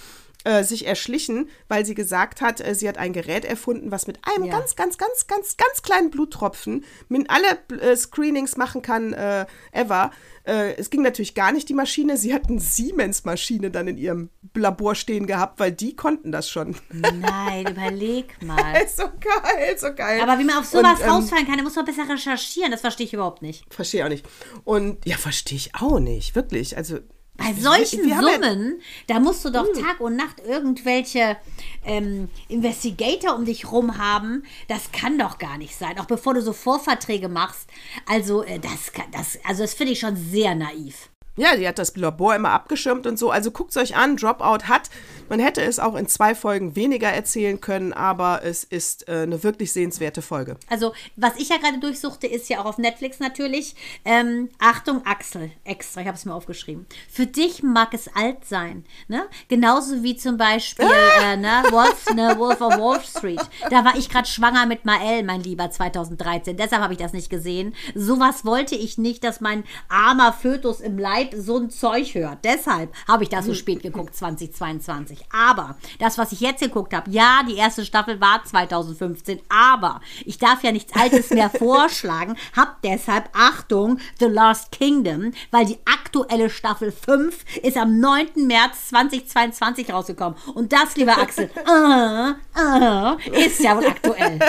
äh, sich erschlichen, weil sie gesagt hat, äh, sie hat ein Gerät erfunden, was mit einem ja. ganz, ganz, ganz, ganz, ganz kleinen Bluttropfen mit alle äh, Screenings machen kann, äh, ever. Äh, es ging natürlich gar nicht die Maschine. Sie hatten Siemens-Maschine dann in ihrem Labor stehen gehabt, weil die konnten das schon. Nein, überleg mal. so geil, so geil. Aber wie man auf sowas Und, ähm, rausfallen kann, da muss man besser recherchieren. Das verstehe ich überhaupt nicht. Verstehe auch nicht. Und ja, verstehe ich auch nicht, wirklich. Also bei solchen wir, wir Summen, da musst du doch hm. Tag und Nacht irgendwelche ähm, Investigator um dich rum haben. Das kann doch gar nicht sein. Auch bevor du so Vorverträge machst. Also, äh, das, das, also das finde ich schon sehr naiv. Ja, die hat das Labor immer abgeschirmt und so. Also guckt es euch an. Dropout hat, man hätte es auch in zwei Folgen weniger erzählen können, aber es ist äh, eine wirklich sehenswerte Folge. Also, was ich ja gerade durchsuchte, ist ja auch auf Netflix natürlich. Ähm, Achtung, Axel, extra, ich habe es mir aufgeschrieben. Für dich mag es alt sein. Ne? Genauso wie zum Beispiel äh, ne, Wolf, ne, Wolf of Wall Street. Da war ich gerade schwanger mit Mael, mein Lieber, 2013. Deshalb habe ich das nicht gesehen. Sowas wollte ich nicht, dass mein armer Fötus im Leib so ein Zeug hört. Deshalb habe ich das so spät geguckt, 2022. Aber das, was ich jetzt geguckt habe, ja, die erste Staffel war 2015, aber ich darf ja nichts Altes mehr vorschlagen, hab deshalb, Achtung, The Last Kingdom, weil die aktuelle Staffel 5 ist am 9. März 2022 rausgekommen. Und das, lieber Axel, uh, uh, ist ja wohl aktuell.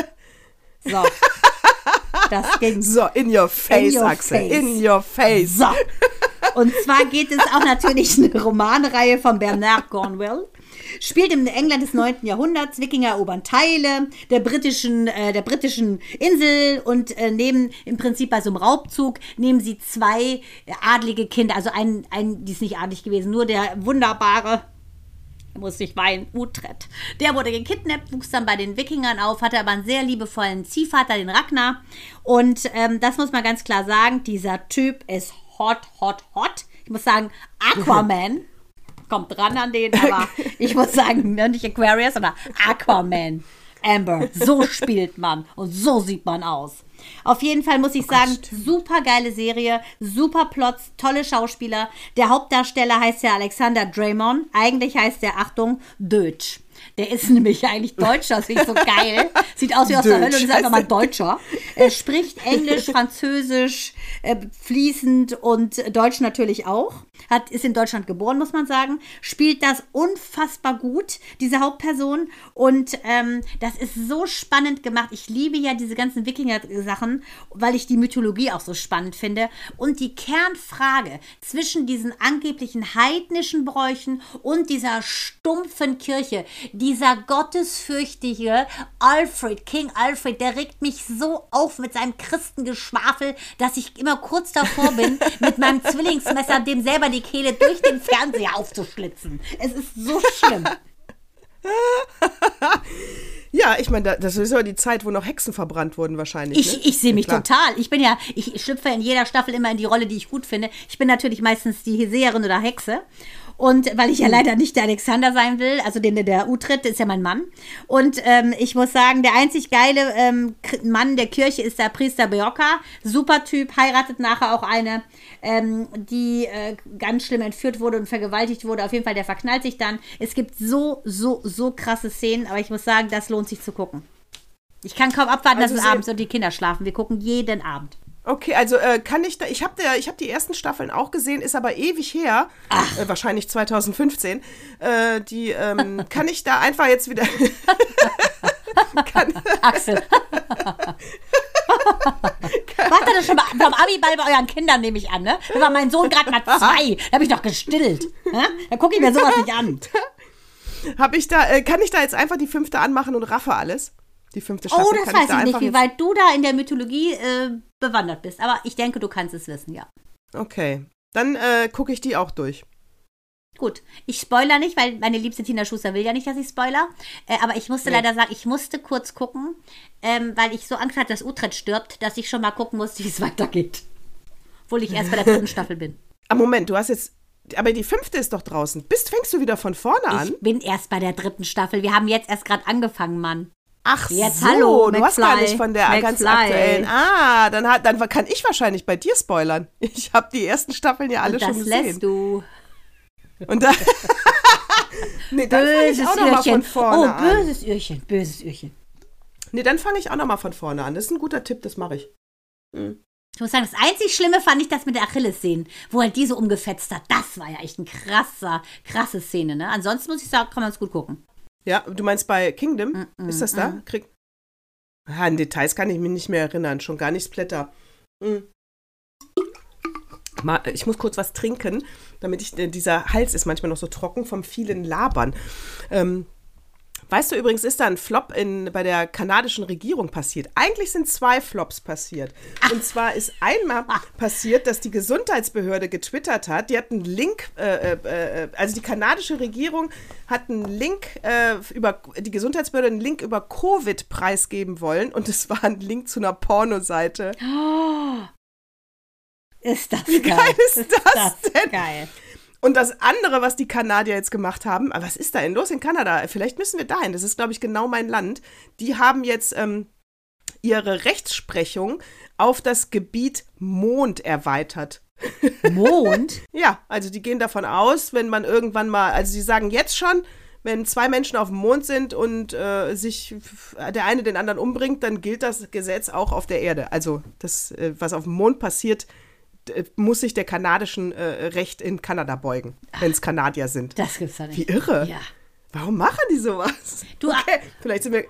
So. Das ging. So, in your face, in your Axel. Face. In your face. So. Und zwar geht es auch natürlich eine Romanreihe von Bernard Cornwell. Spielt im England des 9. Jahrhunderts. Wikinger erobern Teile der britischen, äh, der britischen Insel und äh, nehmen im Prinzip bei so einem Raubzug nehmen sie zwei adlige Kinder. Also ein, ein, die ist nicht adlig gewesen, nur der wunderbare muss ich weinen, Utrecht. Der wurde gekidnappt, wuchs dann bei den Wikingern auf, hatte aber einen sehr liebevollen Ziehvater, den Ragnar. Und ähm, das muss man ganz klar sagen, dieser Typ ist hot, hot, hot. Ich muss sagen, Aquaman kommt dran an den, aber ich muss sagen, nicht Aquarius, sondern Aquaman. Amber, so spielt man und so sieht man aus. Auf jeden Fall muss ich oh sagen, super geile Serie, super Plots, tolle Schauspieler. Der Hauptdarsteller heißt ja Alexander Draymond. Eigentlich heißt der, Achtung, Deutsch. Der ist nämlich eigentlich Deutscher, das finde ich so geil. Sieht aus wie aus der Hölle und ist einfach mal Deutscher. Er spricht Englisch, Französisch äh, fließend und Deutsch natürlich auch. Hat, ist in Deutschland geboren, muss man sagen. Spielt das unfassbar gut, diese Hauptperson. Und ähm, das ist so spannend gemacht. Ich liebe ja diese ganzen Wikinger-Sachen, weil ich die Mythologie auch so spannend finde. Und die Kernfrage zwischen diesen angeblichen heidnischen Bräuchen und dieser stumpfen Kirche, dieser gottesfürchtige Alfred, King Alfred, der regt mich so auf mit seinem Christengeschwafel, dass ich immer kurz davor bin, mit meinem Zwillingsmesser dem selber die Kehle durch den Fernseher aufzuschlitzen. Es ist so schlimm. Ja, ich meine, das ist ja die Zeit, wo noch Hexen verbrannt wurden wahrscheinlich. Ich, ne? ich sehe mich ja, total. Ich bin ja, ich schlüpfe in jeder Staffel immer in die Rolle, die ich gut finde. Ich bin natürlich meistens die Seherin oder Hexe. Und weil ich ja leider nicht der Alexander sein will, also den, der Utrecht ist ja mein Mann. Und ähm, ich muss sagen, der einzig geile ähm, Mann der Kirche ist der Priester Bjorka. Super Typ, heiratet nachher auch eine, ähm, die äh, ganz schlimm entführt wurde und vergewaltigt wurde. Auf jeden Fall, der verknallt sich dann. Es gibt so, so, so krasse Szenen, aber ich muss sagen, das lohnt sich zu gucken. Ich kann kaum abwarten, also dass es abends und die Kinder schlafen. Wir gucken jeden Abend. Okay, also äh, kann ich da, ich habe hab die ersten Staffeln auch gesehen, ist aber ewig her, äh, wahrscheinlich 2015. Äh, die, ähm, kann ich da einfach jetzt wieder. kann, Axel. Macht er das schon mal vom Abiball bei euren Kindern, nehme ich an, ne? Da war mein Sohn gerade mal zwei. Da habe ich doch gestillt. Ne? Da gucke ich mir sowas nicht an. Hab ich da, äh, kann ich da jetzt einfach die fünfte anmachen und raffe alles? Die fünfte Staffel. Oh, das weiß ich, ich nicht, wie weit du da in der Mythologie äh, bewandert bist. Aber ich denke, du kannst es wissen, ja. Okay. Dann äh, gucke ich die auch durch. Gut, ich spoiler nicht, weil meine liebste Tina Schuster will ja nicht, dass ich spoiler. Äh, aber ich musste nee. leider sagen, ich musste kurz gucken, ähm, weil ich so Angst hatte, dass Utrecht stirbt, dass ich schon mal gucken musste, wie es weitergeht. Obwohl ich erst bei der dritten Staffel bin. Ah, Moment, du hast jetzt. Aber die fünfte ist doch draußen. Bist, fängst du wieder von vorne an? Ich bin erst bei der dritten Staffel. Wir haben jetzt erst gerade angefangen, Mann. Ach Jetzt, so, hallo, du McFly. hast gar nicht von der McFly. ganz aktuellen. Ah, dann, hat, dann kann ich wahrscheinlich bei dir spoilern. Ich habe die ersten Staffeln ja alle Und schon gesehen. Das lässt du. Und dann. nee, dann fange ich auch nochmal von vorne an. Oh, böses Öhrchen, böses Öhrchen. Nee, dann fange ich auch nochmal von vorne an. Das ist ein guter Tipp, das mache ich. Hm. Ich muss sagen, das einzig Schlimme fand ich das mit der Achilles-Szene, wo er die so umgefetzt hat. Das war ja echt eine krasser, krasse Szene, ne? Ansonsten muss ich sagen, kann man es gut gucken. Ja, du meinst bei Kingdom? Mm -mm, ist das da? Mm. Krieg ah, an Details kann ich mich nicht mehr erinnern, schon gar nicht Splatter. Mm. Ich muss kurz was trinken, damit ich, äh, dieser Hals ist manchmal noch so trocken vom vielen Labern. Ähm, Weißt du übrigens, ist da ein Flop in, bei der kanadischen Regierung passiert. Eigentlich sind zwei Flops passiert. Und zwar ist einmal passiert, dass die Gesundheitsbehörde getwittert hat, die hat einen Link, äh, äh, äh, also die kanadische Regierung hat einen Link äh, über, die Gesundheitsbehörde einen Link über Covid preisgeben wollen und es war ein Link zu einer Pornoseite. Oh, ist das Wie geil. geil ist, ist das, das denn? Geil. Und das andere, was die Kanadier jetzt gemacht haben, was ist da denn los in Kanada? Vielleicht müssen wir dahin. Das ist, glaube ich, genau mein Land. Die haben jetzt ähm, ihre Rechtsprechung auf das Gebiet Mond erweitert. Mond? ja, also die gehen davon aus, wenn man irgendwann mal, also sie sagen jetzt schon, wenn zwei Menschen auf dem Mond sind und äh, sich der eine den anderen umbringt, dann gilt das Gesetz auch auf der Erde. Also das, äh, was auf dem Mond passiert, äh, muss sich der kanadischen äh, Recht in Kanada beugen, wenn es Kanadier sind. Das gibt's ja nicht. Wie irre. Ja. Warum machen die sowas? Du, okay, vielleicht sind wir.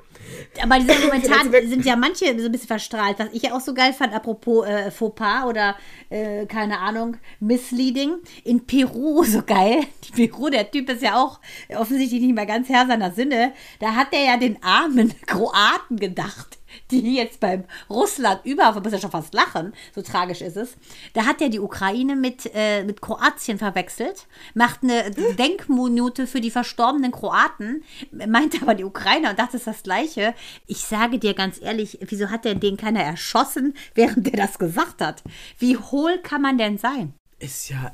Aber diese momentan sind ja manche so ein bisschen verstrahlt, was ich ja auch so geil fand, apropos äh, Fauxpas oder äh, keine Ahnung, Misleading. In Peru, so geil. Die Peru, der Typ ist ja auch offensichtlich nicht mehr ganz Herr seiner Sinne. Da hat er ja den armen Kroaten gedacht die jetzt beim Russland überhaupt, man muss ja schon fast lachen, so tragisch ist es. Da hat er die Ukraine mit, äh, mit Kroatien verwechselt, macht eine Denkminute für die verstorbenen Kroaten, meint aber die Ukrainer und dachte, das ist das Gleiche. Ich sage dir ganz ehrlich, wieso hat denn den keiner erschossen, während der das gesagt hat? Wie hohl kann man denn sein? Ist ja,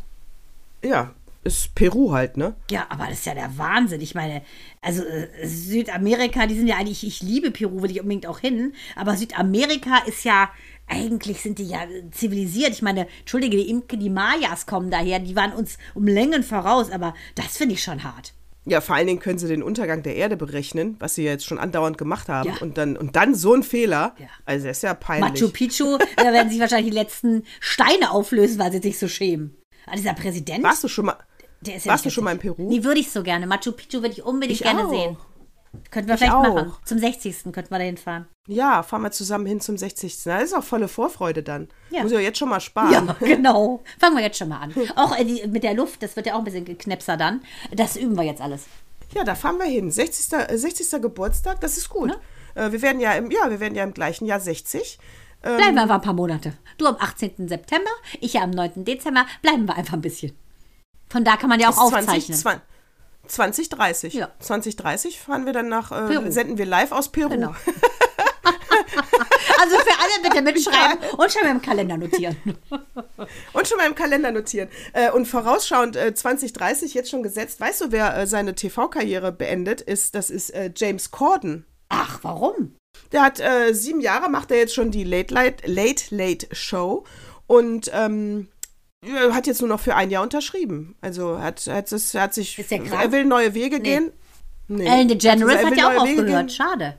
ja, ist Peru halt, ne? Ja, aber das ist ja der Wahnsinn. Ich meine, also äh, Südamerika, die sind ja eigentlich, ich liebe Peru, will ich unbedingt auch hin, aber Südamerika ist ja, eigentlich sind die ja zivilisiert. Ich meine, entschuldige, die Imke, die Mayas kommen daher, die waren uns um Längen voraus, aber das finde ich schon hart. Ja, vor allen Dingen können sie den Untergang der Erde berechnen, was sie ja jetzt schon andauernd gemacht haben. Ja. Und, dann, und dann so ein Fehler. Ja. Also, das ist ja peinlich. Machu Picchu, da werden sich wahrscheinlich die letzten Steine auflösen, weil sie sich so schämen. Aber dieser Präsident. Warst du schon mal. Der ist ja Warst du schon mal in Peru? Nee, würde ich so gerne. Machu Picchu würde ich unbedingt ich gerne auch. sehen. Könnten wir Ich vielleicht auch. machen. Zum 60. könnten wir da hinfahren. Ja, fahren wir zusammen hin zum 60. Das ist auch volle Vorfreude dann. Ja. Muss ich auch jetzt schon mal sparen. Ja, genau. Fangen wir jetzt schon mal an. Auch äh, die, mit der Luft, das wird ja auch ein bisschen geknepser dann. Das üben wir jetzt alles. Ja, da fahren wir hin. 60. äh, 60. Geburtstag, das ist gut. Äh, wir werden ja im, ja, wir werden ja im gleichen Jahr 60. Ähm, Bleiben wir einfach ein paar Monate. Du am 18. September, ich ja am 9. Dezember. Bleiben wir einfach ein bisschen. Von da kann man ja auch ist 20, aufzeichnen. 20, 2030. Ja. 2030 fahren wir dann nach, äh, Peru. senden wir live aus Peru. Genau. Also für alle bitte mitschreiben und schon mal im Kalender notieren. Und schon mal im Kalender notieren. Äh, und vorausschauend äh, 2030 jetzt schon gesetzt. Weißt du, wer äh, seine TV-Karriere beendet ist? Das ist äh, James Corden. Ach, warum? Der hat äh, sieben Jahre, macht er jetzt schon die Late Late, Late, Late Show. Und ähm, hat jetzt nur noch für ein Jahr unterschrieben. Also hat, hat, es, hat sich. Ist der krank? Er will neue Wege Nee. gehen. Nee. Ellen DeGeneres hat will ja auch aufgehört. Schade.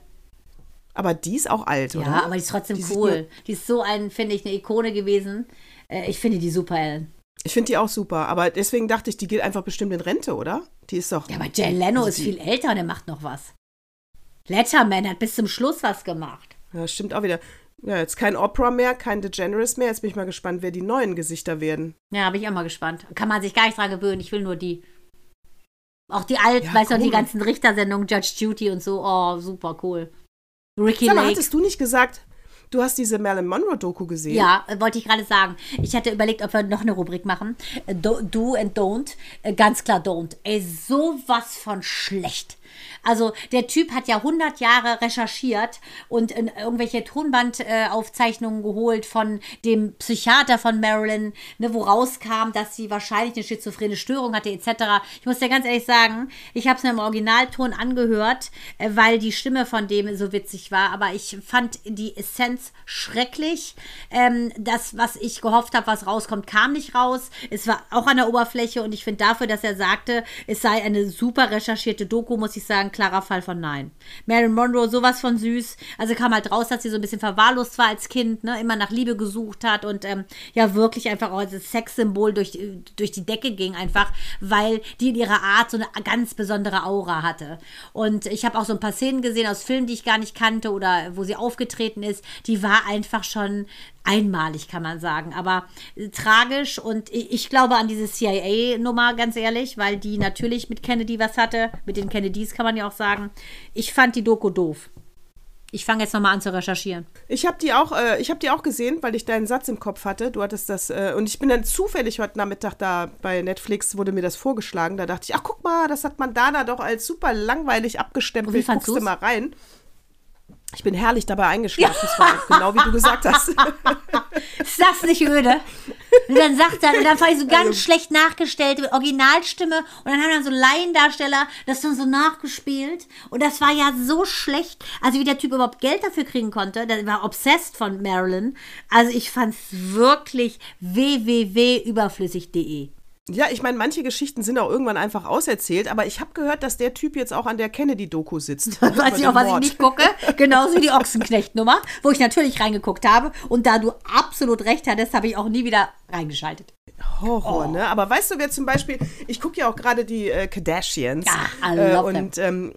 Aber die ist auch alt, oder? Ja, aber die ist trotzdem Die cool. Die ist so ein, finde ich, eine Ikone gewesen. Äh, ich finde die super, Ellen. Ich finde die auch super. Aber deswegen dachte ich, die geht einfach bestimmt in Rente, oder? Die ist doch. Ja, aber Jay Leno Also ist viel älter und er macht noch was. Letterman hat bis zum Schluss was gemacht. Ja, stimmt auch wieder. Ja, jetzt kein Opera mehr, kein DeGeneres mehr. Jetzt bin ich mal gespannt, wer die neuen Gesichter werden. Ja, bin ich auch mal gespannt. Kann man sich gar nicht dran gewöhnen. Ich will nur die. Auch die alten, Ja, weißt du, noch, die cool. ganzen Richtersendungen, Judge Duty und so. Oh, super cool. Ricky Sag mal, Lake. hattest du nicht gesagt, du hast diese Marilyn Monroe-Doku gesehen? Ja, wollte ich gerade sagen. Ich hatte überlegt, ob wir noch eine Rubrik machen. Do, do and Don't. Äh, Ganz klar Don't. Ey, sowas von schlecht. Also der Typ hat ja 100 Jahre recherchiert und irgendwelche Tonbandaufzeichnungen geholt von dem Psychiater von Marilyn, ne, wo rauskam, dass sie wahrscheinlich eine schizophrene Störung hatte etc. Ich muss dir ganz ehrlich sagen, ich habe es mir im Originalton angehört, äh, weil die Stimme von dem so witzig war, aber ich fand die Essenz schrecklich. Ähm, das, was ich gehofft habe, was rauskommt, kam nicht raus. Es war auch an der Oberfläche und ich finde dafür, dass er sagte, es sei eine super recherchierte Doku, muss ich sagen, klarer Fall von Nein. Marilyn Monroe, sowas von süß. Also kam halt raus, dass sie so ein bisschen verwahrlost war als Kind, ne? immer nach Liebe gesucht hat und ähm, ja wirklich einfach auch als Sexsymbol durch, durch die Decke ging, einfach, weil die in ihrer Art so eine ganz besondere Aura hatte. Und ich habe auch so ein paar Szenen gesehen aus Filmen, die ich gar nicht kannte oder wo sie aufgetreten ist. Die war einfach schon einmalig, kann man sagen. Aber äh, tragisch und ich, ich glaube an diese CIA-Nummer, ganz ehrlich, weil die natürlich mit Kennedy was hatte. Mit den Kennedys kann man ja auch sagen. Ich fand die Doku doof. Ich fange jetzt nochmal an zu recherchieren. Ich habe die auch, äh, ich habe die auch gesehen, weil ich deinen Satz im Kopf hatte. Du hattest das äh, und ich bin dann zufällig heute Nachmittag da bei Netflix wurde mir das vorgeschlagen. Da dachte ich, ach guck mal, das hat Mandana doch als super langweilig abgestempelt. Guckst du mal rein. Ich bin herrlich dabei eingeschlafen. War genau wie du gesagt hast. Ist das nicht öde? Und dann sagt er, und dann fand ich so ganz schlecht nachgestellt mit Originalstimme und dann haben dann so Laiendarsteller das dann so nachgespielt und das war ja so schlecht. Also wie der Typ überhaupt Geld dafür kriegen konnte, der war obsessed von Marilyn. Also ich fand's wirklich www.überflüssig.de. Ja, ich meine, manche Geschichten sind auch irgendwann einfach auserzählt, aber ich habe gehört, dass der Typ jetzt auch an der Kennedy-Doku sitzt. Weiß ich auch, was ich nicht gucke. Genauso wie die Ochsenknecht-Nummer, wo ich natürlich reingeguckt habe. Und da du absolut recht hattest, habe ich auch nie wieder reingeschaltet. Horror, Oh. ne? Aber weißt du, wer zum Beispiel, ich gucke ja auch gerade die äh, Kardashians. Ja, I äh, und ähm,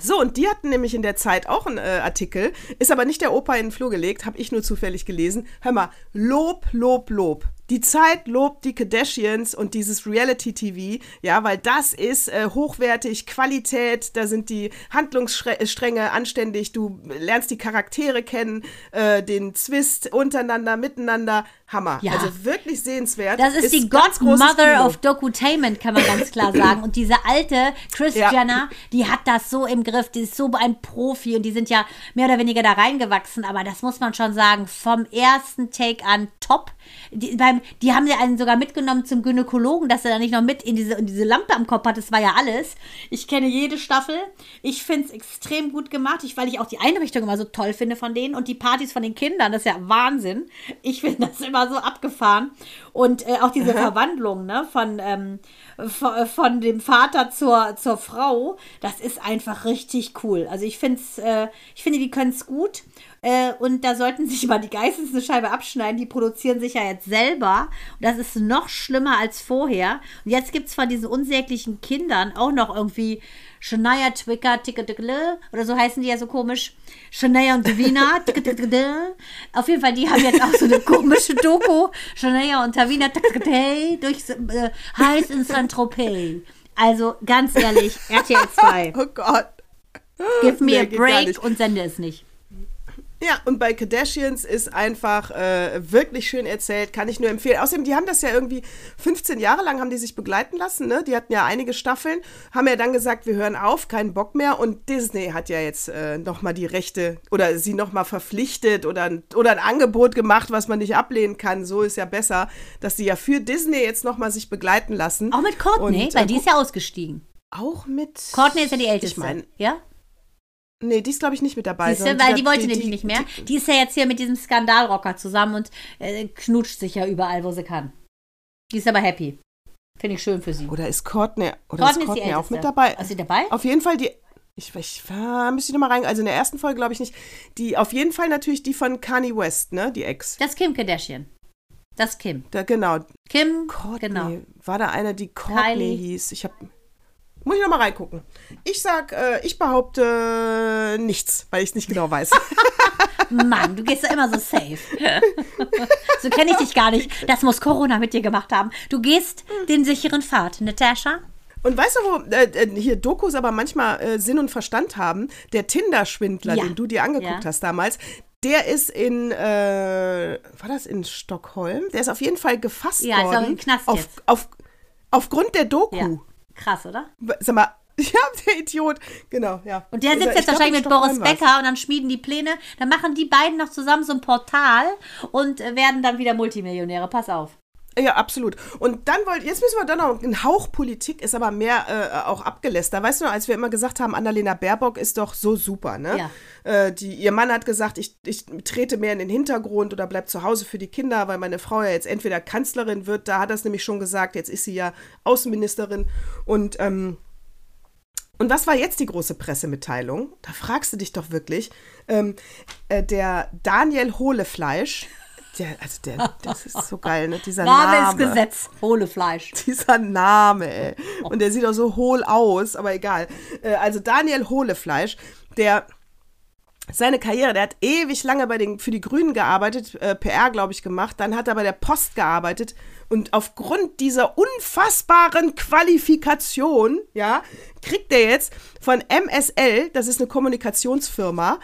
so, und die hatten nämlich in der Zeit auch einen äh, Artikel, ist aber nicht der Opa in den Flur gelegt, habe ich nur zufällig gelesen. Hör mal, Lob, Lob, Lob. Die Zeit lobt die Kardashians und dieses Reality-TV, ja, weil das ist äh, hochwertig, Qualität, da sind die Handlungsstränge anständig, du lernst die Charaktere kennen, äh, den Zwist untereinander, miteinander, Hammer. Ja. Also wirklich sehenswert. Das ist, die ganz großes Godmother of Docutainment, kann man ganz klar sagen. Und diese alte Chris Ja. Jenner, die hat das so im Griff. Die ist so ein Profi und die sind ja mehr oder weniger da reingewachsen. Aber das muss man schon sagen, vom ersten Take an top. Die, beim, die haben ja einen sogar mitgenommen zum Gynäkologen, dass er da nicht noch mit in diese, in diese Lampe am Kopf hat. Das war ja alles. Ich kenne jede Staffel. Ich finde es extrem gut gemacht, ich, weil ich auch die Einrichtung immer so toll finde von denen und die Partys von den Kindern. Das ist ja Wahnsinn. Ich finde das immer so abgefahren. Und äh, auch diese Verwandlung ne, von, ähm, von dem Vater zur, zur Frau, das ist einfach richtig cool. Also ich, find's, äh, ich finde, die können es gut. Äh, und da sollten sich mal die Geistes eine Scheibe abschneiden. Die produzieren sich ja jetzt selber. Und das ist noch schlimmer als vorher. Und jetzt gibt es von diesen unsäglichen Kindern auch noch irgendwie Shania Twicker, Ticke Ticke, oder so heißen die ja so komisch. Shania und Davina, Ticke Ticke, Auf jeden Fall, die haben jetzt auch so eine komische Doku. Shania und Davina, Ticke Ticke, durch äh, heiß in Saint-Tropez. Also ganz ehrlich, RTL 2, Oh Gott. give me Nee, a break und sende es nicht. Ja, und bei Kardashians ist einfach äh, wirklich schön erzählt, kann ich nur empfehlen. Außerdem, die haben das ja irgendwie 15 Jahre lang haben die sich begleiten lassen, ne? Die hatten ja einige Staffeln, haben ja dann gesagt, wir hören auf, keinen Bock mehr. Und Disney hat ja jetzt äh, nochmal die Rechte oder sie nochmal verpflichtet oder, oder ein Angebot gemacht, was man nicht ablehnen kann. So ist ja besser, dass sie ja für Disney jetzt nochmal sich begleiten lassen. Auch mit Courtney, und, weil äh, die ist ja ausgestiegen. Auch mit. Courtney ist ja die älteste. Ich meine, ja? Nee, die ist, glaube ich, nicht mit dabei. Siehste, weil die, die wollte die, nämlich die, nicht mehr. Die, ist ja jetzt hier mit diesem Skandalrocker zusammen und äh, knutscht sich ja überall, wo sie kann. Die ist aber happy. Finde ich schön für sie. Oder ist Courtney, oder Courtney ist Courtney auch mit dabei? Ist sie dabei? Auf jeden Fall die. Ich, ich müsste nochmal rein. Also in der ersten Folge glaube ich nicht. Die, auf jeden Fall natürlich die von Kanye West, ne? Die Ex. Das Kim Kardashian. Das Kim. Da, genau. Kim, Courtney. genau. War da einer, die Courtney Kylie. hieß? Ich habe muss ich nochmal reingucken. Ich sag, äh, ich behaupte äh, nichts, weil ich es nicht genau weiß. Mann, du gehst ja immer so safe. so kenne ich dich gar nicht. Das muss Corona mit dir gemacht haben. Du gehst den sicheren Pfad, Natascha. Und weißt du, wo äh, äh, hier Dokus aber manchmal äh, Sinn und Verstand haben? Der Tinder-Schwindler, ja. den du dir angeguckt ja. hast damals, der ist in, äh, war das in Stockholm? Der ist auf jeden Fall gefasst ja, worden. Ja, ist auch im Knast auf, jetzt. Auf, aufgrund der Doku. Krass, oder? Sag mal, ja, der Idiot. Genau, ja. Und der sitzt also, jetzt wahrscheinlich mit Boris Becker und dann schmieden die Pläne. Dann machen die beiden noch zusammen so ein Portal und äh, werden dann wieder Multimillionäre. Pass auf. Ja, absolut. Und dann wollt, jetzt müssen wir dann noch, ein Hauch Politik ist aber mehr äh, auch abgelästert. Weißt du noch, als wir immer gesagt haben, Annalena Baerbock ist doch so super, ne? Ja. Äh, die, ihr Mann hat gesagt, ich, ich trete mehr in den Hintergrund oder bleib zu Hause für die Kinder, weil meine Frau ja jetzt entweder Kanzlerin wird, da hat er es nämlich schon gesagt, jetzt ist sie ja Außenministerin. Und, ähm, und was war jetzt die große Pressemitteilung? Da fragst du dich doch wirklich. Ähm, äh, der Daniel Hohlefleisch der, also der, das ist so geil, ne? Dieser Name. Name ist Gesetz. Hohle Fleisch. Dieser Name, ey. Und der sieht auch so hohl aus, aber egal. Äh, also Daniel Hohlefleisch, der seine Karriere, der hat ewig lange bei den, für die Grünen gearbeitet, äh, PR, glaube ich, gemacht. Dann hat er bei der Post gearbeitet. Und aufgrund dieser unfassbaren Qualifikation, ja, kriegt er jetzt von MSL, das ist eine Kommunikationsfirma,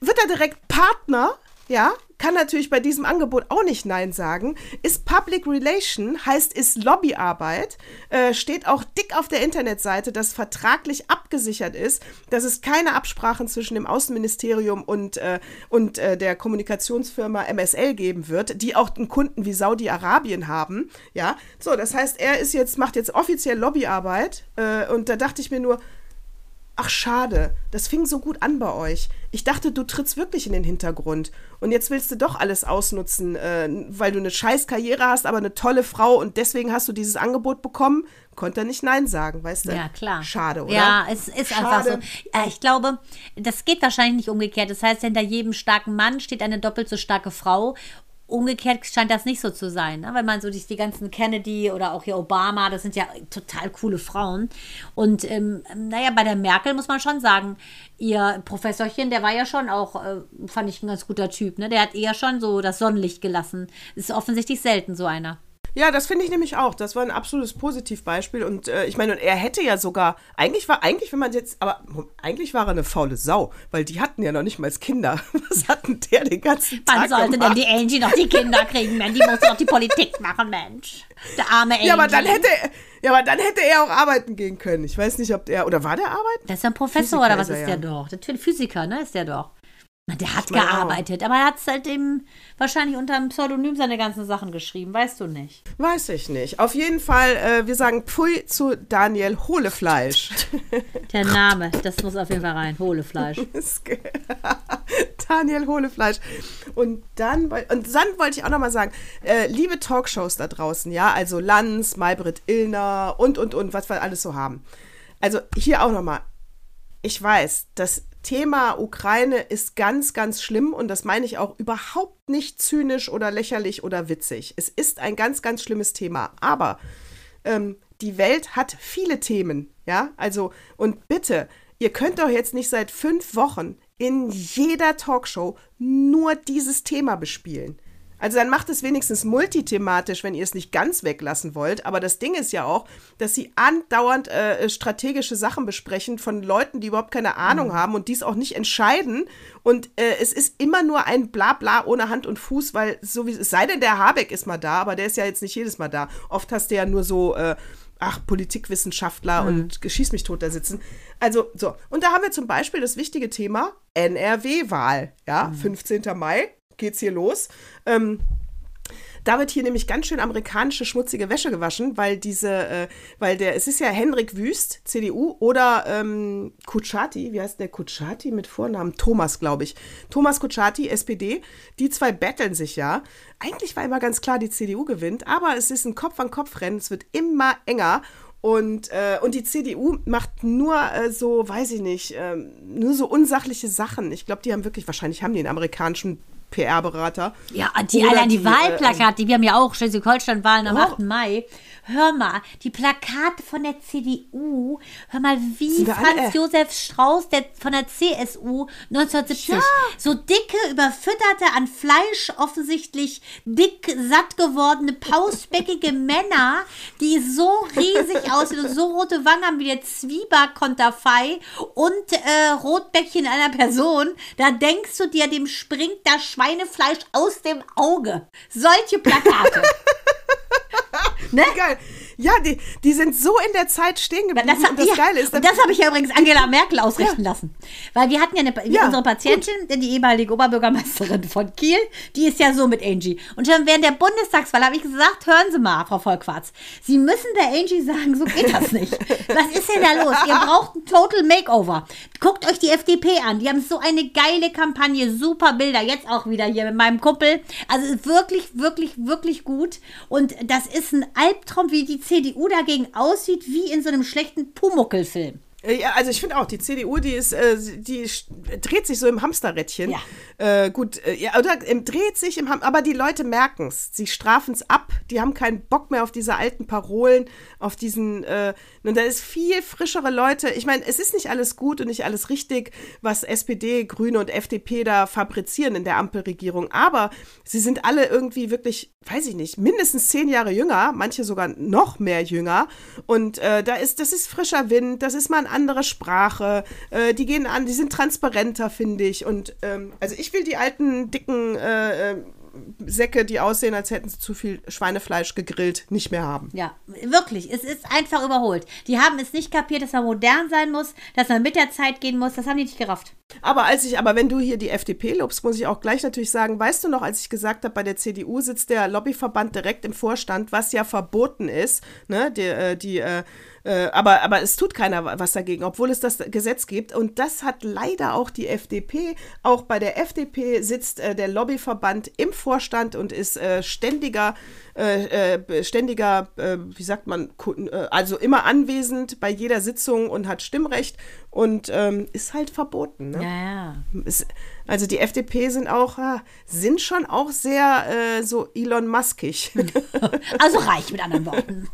wird er direkt Partner, ja, kann natürlich bei diesem Angebot auch nicht Nein sagen. Ist Public Relation, heißt ist Lobbyarbeit, äh, steht auch dick auf der Internetseite, dass vertraglich abgesichert ist, dass es keine Absprachen zwischen dem Außenministerium und, äh, und äh, der Kommunikationsfirma MSL geben wird, die auch einen Kunden wie Saudi-Arabien haben. Ja, so, das heißt, er ist jetzt, macht jetzt offiziell Lobbyarbeit äh, und da dachte ich mir nur, Ach, schade. Das fing so gut an bei euch. Ich dachte, du trittst wirklich in den Hintergrund. Und jetzt willst du doch alles ausnutzen, äh, weil du eine scheiß Karriere hast, aber eine tolle Frau und deswegen hast du dieses Angebot bekommen. Konnte er nicht Nein sagen, weißt du? Ja, klar. Schade, oder? Ja, es ist Schade. einfach so. Ich glaube, das geht wahrscheinlich nicht umgekehrt. Das heißt, hinter jedem starken Mann steht eine doppelt so starke Frau umgekehrt scheint das nicht so zu sein, ne? weil man so die, die ganzen Kennedy oder auch hier Obama, das sind ja total coole Frauen. Und ähm, naja, bei der Merkel muss man schon sagen, ihr Professorchen, der war ja schon auch, äh, fand ich ein ganz guter Typ, ne? Der hat eher schon so das Sonnenlicht gelassen. Ist offensichtlich selten so einer. Ja, das finde ich nämlich auch. Das war ein absolutes Positivbeispiel. Und äh, ich meine, und er hätte ja sogar, eigentlich war, eigentlich, wenn man jetzt, aber eigentlich war er eine faule Sau, weil die hatten ja noch nicht mal Kinder. Was hatten der den ganzen Tag Wann sollte gemacht? denn die Angie noch die Kinder kriegen, Mensch? Die muss doch die Politik machen, Mensch. Der arme Angie. Ja, aber dann hätte, ja, aber dann hätte er auch arbeiten gehen können. Ich weiß nicht, ob der, oder war der arbeiten? Das ist ja ein Professor Physiker oder was ist, der ja. doch? Der Physiker, ne, ist der doch. Der hat gearbeitet, auch. aber er hat seitdem wahrscheinlich unter einem Pseudonym seine ganzen Sachen geschrieben, weißt du nicht? Weiß ich nicht. Auf jeden Fall, äh, wir sagen Pfui zu Daniel Hohlefleisch. Der Name, das muss auf jeden Fall rein, Hohlefleisch. Daniel Hohlefleisch. Und dann, und dann wollte ich auch nochmal sagen, äh, liebe Talkshows da draußen, ja, also Lanz, Maybrit Illner und, und, und, was wir alles so haben. Also hier auch nochmal, ich weiß, dass Thema Ukraine ist ganz, ganz schlimm und das meine ich auch überhaupt nicht zynisch oder lächerlich oder witzig. Es ist ein ganz, ganz schlimmes Thema. Aber ähm, die Welt hat viele Themen, ja? Also, und bitte, ihr könnt doch jetzt nicht seit fünf Wochen in jeder Talkshow nur dieses Thema bespielen. Also dann macht es wenigstens multithematisch, wenn ihr es nicht ganz weglassen wollt. Aber das Ding ist ja auch, dass sie andauernd äh, strategische Sachen besprechen von Leuten, die überhaupt keine Ahnung mhm. haben und dies auch nicht entscheiden. Und äh, es ist immer nur ein Blabla ohne Hand und Fuß, weil so wie es sei denn, der Habeck ist mal da, aber der ist ja jetzt nicht jedes Mal da. Oft hast du ja nur so. Äh, ach, Politikwissenschaftler mhm. und geschieß mich tot da sitzen. Also, so. Und da haben wir zum Beispiel das wichtige Thema NRW-Wahl. Ja, mhm. 15. Mai geht's hier los. Ähm, da wird hier nämlich ganz schön amerikanische schmutzige Wäsche gewaschen, weil diese, äh, weil der, es ist ja Henrik Wüst, CDU, oder ähm, Kutschaty, wie heißt der Kutschaty mit Vornamen? Thomas, glaube ich. Thomas Kutschaty, SPD. Die zwei betteln sich ja. Eigentlich war immer ganz klar, die CDU gewinnt, aber es ist ein Kopf-an-Kopf-Rennen. Es wird immer enger. Und, äh, und die CDU macht nur äh, so, weiß ich nicht, äh, nur so unsachliche Sachen. Ich glaube, die haben wirklich, wahrscheinlich haben die einen amerikanischen PR-Berater. Ja, die, allein die, die äh, Wahlplakate, die wir haben ja auch Schleswig-Holstein-Wahlen am oh. 8. Mai. Hör mal, die Plakate von der CDU, hör mal, wie Franz Josef Strauß der, von der CSU 1970. Ja. So dicke, überfütterte, an Fleisch offensichtlich dick, satt gewordene, pausbäckige Männer, die so riesig aussehen und so rote Wangen haben wie der Zwieback-Konterfei und äh, Rotbäckchen einer Person. Da denkst du dir, dem springt das Schweinefleisch aus dem Auge. Solche Plakate. ne? Ja, die, die sind so in der Zeit stehen geblieben. Das, und das ja, Geile ist, und das habe ich ja übrigens Angela Merkel ausrichten ja. lassen. Weil wir hatten ja, eine, ja unsere Patientin, gut. die ehemalige Oberbürgermeisterin von Kiel, die ist ja so mit Angie. Und schon während der Bundestagswahl habe ich gesagt, hören Sie mal, Frau Volkwarz, Sie müssen der Angie sagen, so geht das nicht. Was ist denn da los? Ihr braucht ein Total Makeover. Guckt euch die FDP an. Die haben so eine geile Kampagne, super Bilder. Jetzt auch wieder hier mit meinem Kumpel. Also wirklich, wirklich, wirklich gut. Und das ist ein Albtraum, wie die CDU dagegen aussieht wie in so einem schlechten Pumuckel-Film. Äh, ja, also ich finde auch, die CDU, die ist, äh, die dreht sich so im Hamsterrädchen. Ja. Äh, gut, äh, ja, oder ähm, dreht sich im Ham aber die Leute merken es. Sie strafen es ab, die haben keinen Bock mehr auf diese alten Parolen, auf diesen, äh, und da ist viel frischere Leute. Ich meine, es ist nicht alles gut und nicht alles richtig, was SPD, Grüne und FDP da fabrizieren in der Ampelregierung, aber sie sind alle irgendwie wirklich, weiß ich nicht, mindestens zehn Jahre jünger, manche sogar noch mehr jünger. Und äh, da ist, das ist frischer Wind, das ist mal eine andere Sprache, äh, die gehen an, die sind transparenter, finde ich. Und ähm, also ich will die alten, dicken äh, äh Säcke, die aussehen, als hätten sie zu viel Schweinefleisch gegrillt, nicht mehr haben. Ja, wirklich. Es ist einfach überholt. Die haben es nicht kapiert, dass man modern sein muss, dass man mit der Zeit gehen muss. Das haben die nicht gerafft. Aber als ich, aber wenn du hier die FDP lobst, muss ich auch gleich natürlich sagen, weißt du noch, als ich gesagt habe, bei der CDU sitzt der Lobbyverband direkt im Vorstand, was ja verboten ist, ne, die, äh, die äh, äh, aber, aber es tut keiner was dagegen, obwohl es das Gesetz gibt. Und das hat leider auch die FDP. Auch bei der FDP sitzt äh, der Lobbyverband im Vorstand und ist äh, ständiger äh, äh, ständiger, äh, wie sagt man, äh, also immer anwesend bei jeder Sitzung und hat Stimmrecht und ähm, ist halt verboten. Ne? Ja, ja. Ist, also die FDP sind auch, ah, sind schon auch sehr äh, so Elon Muskig. Also reich mit anderen Worten.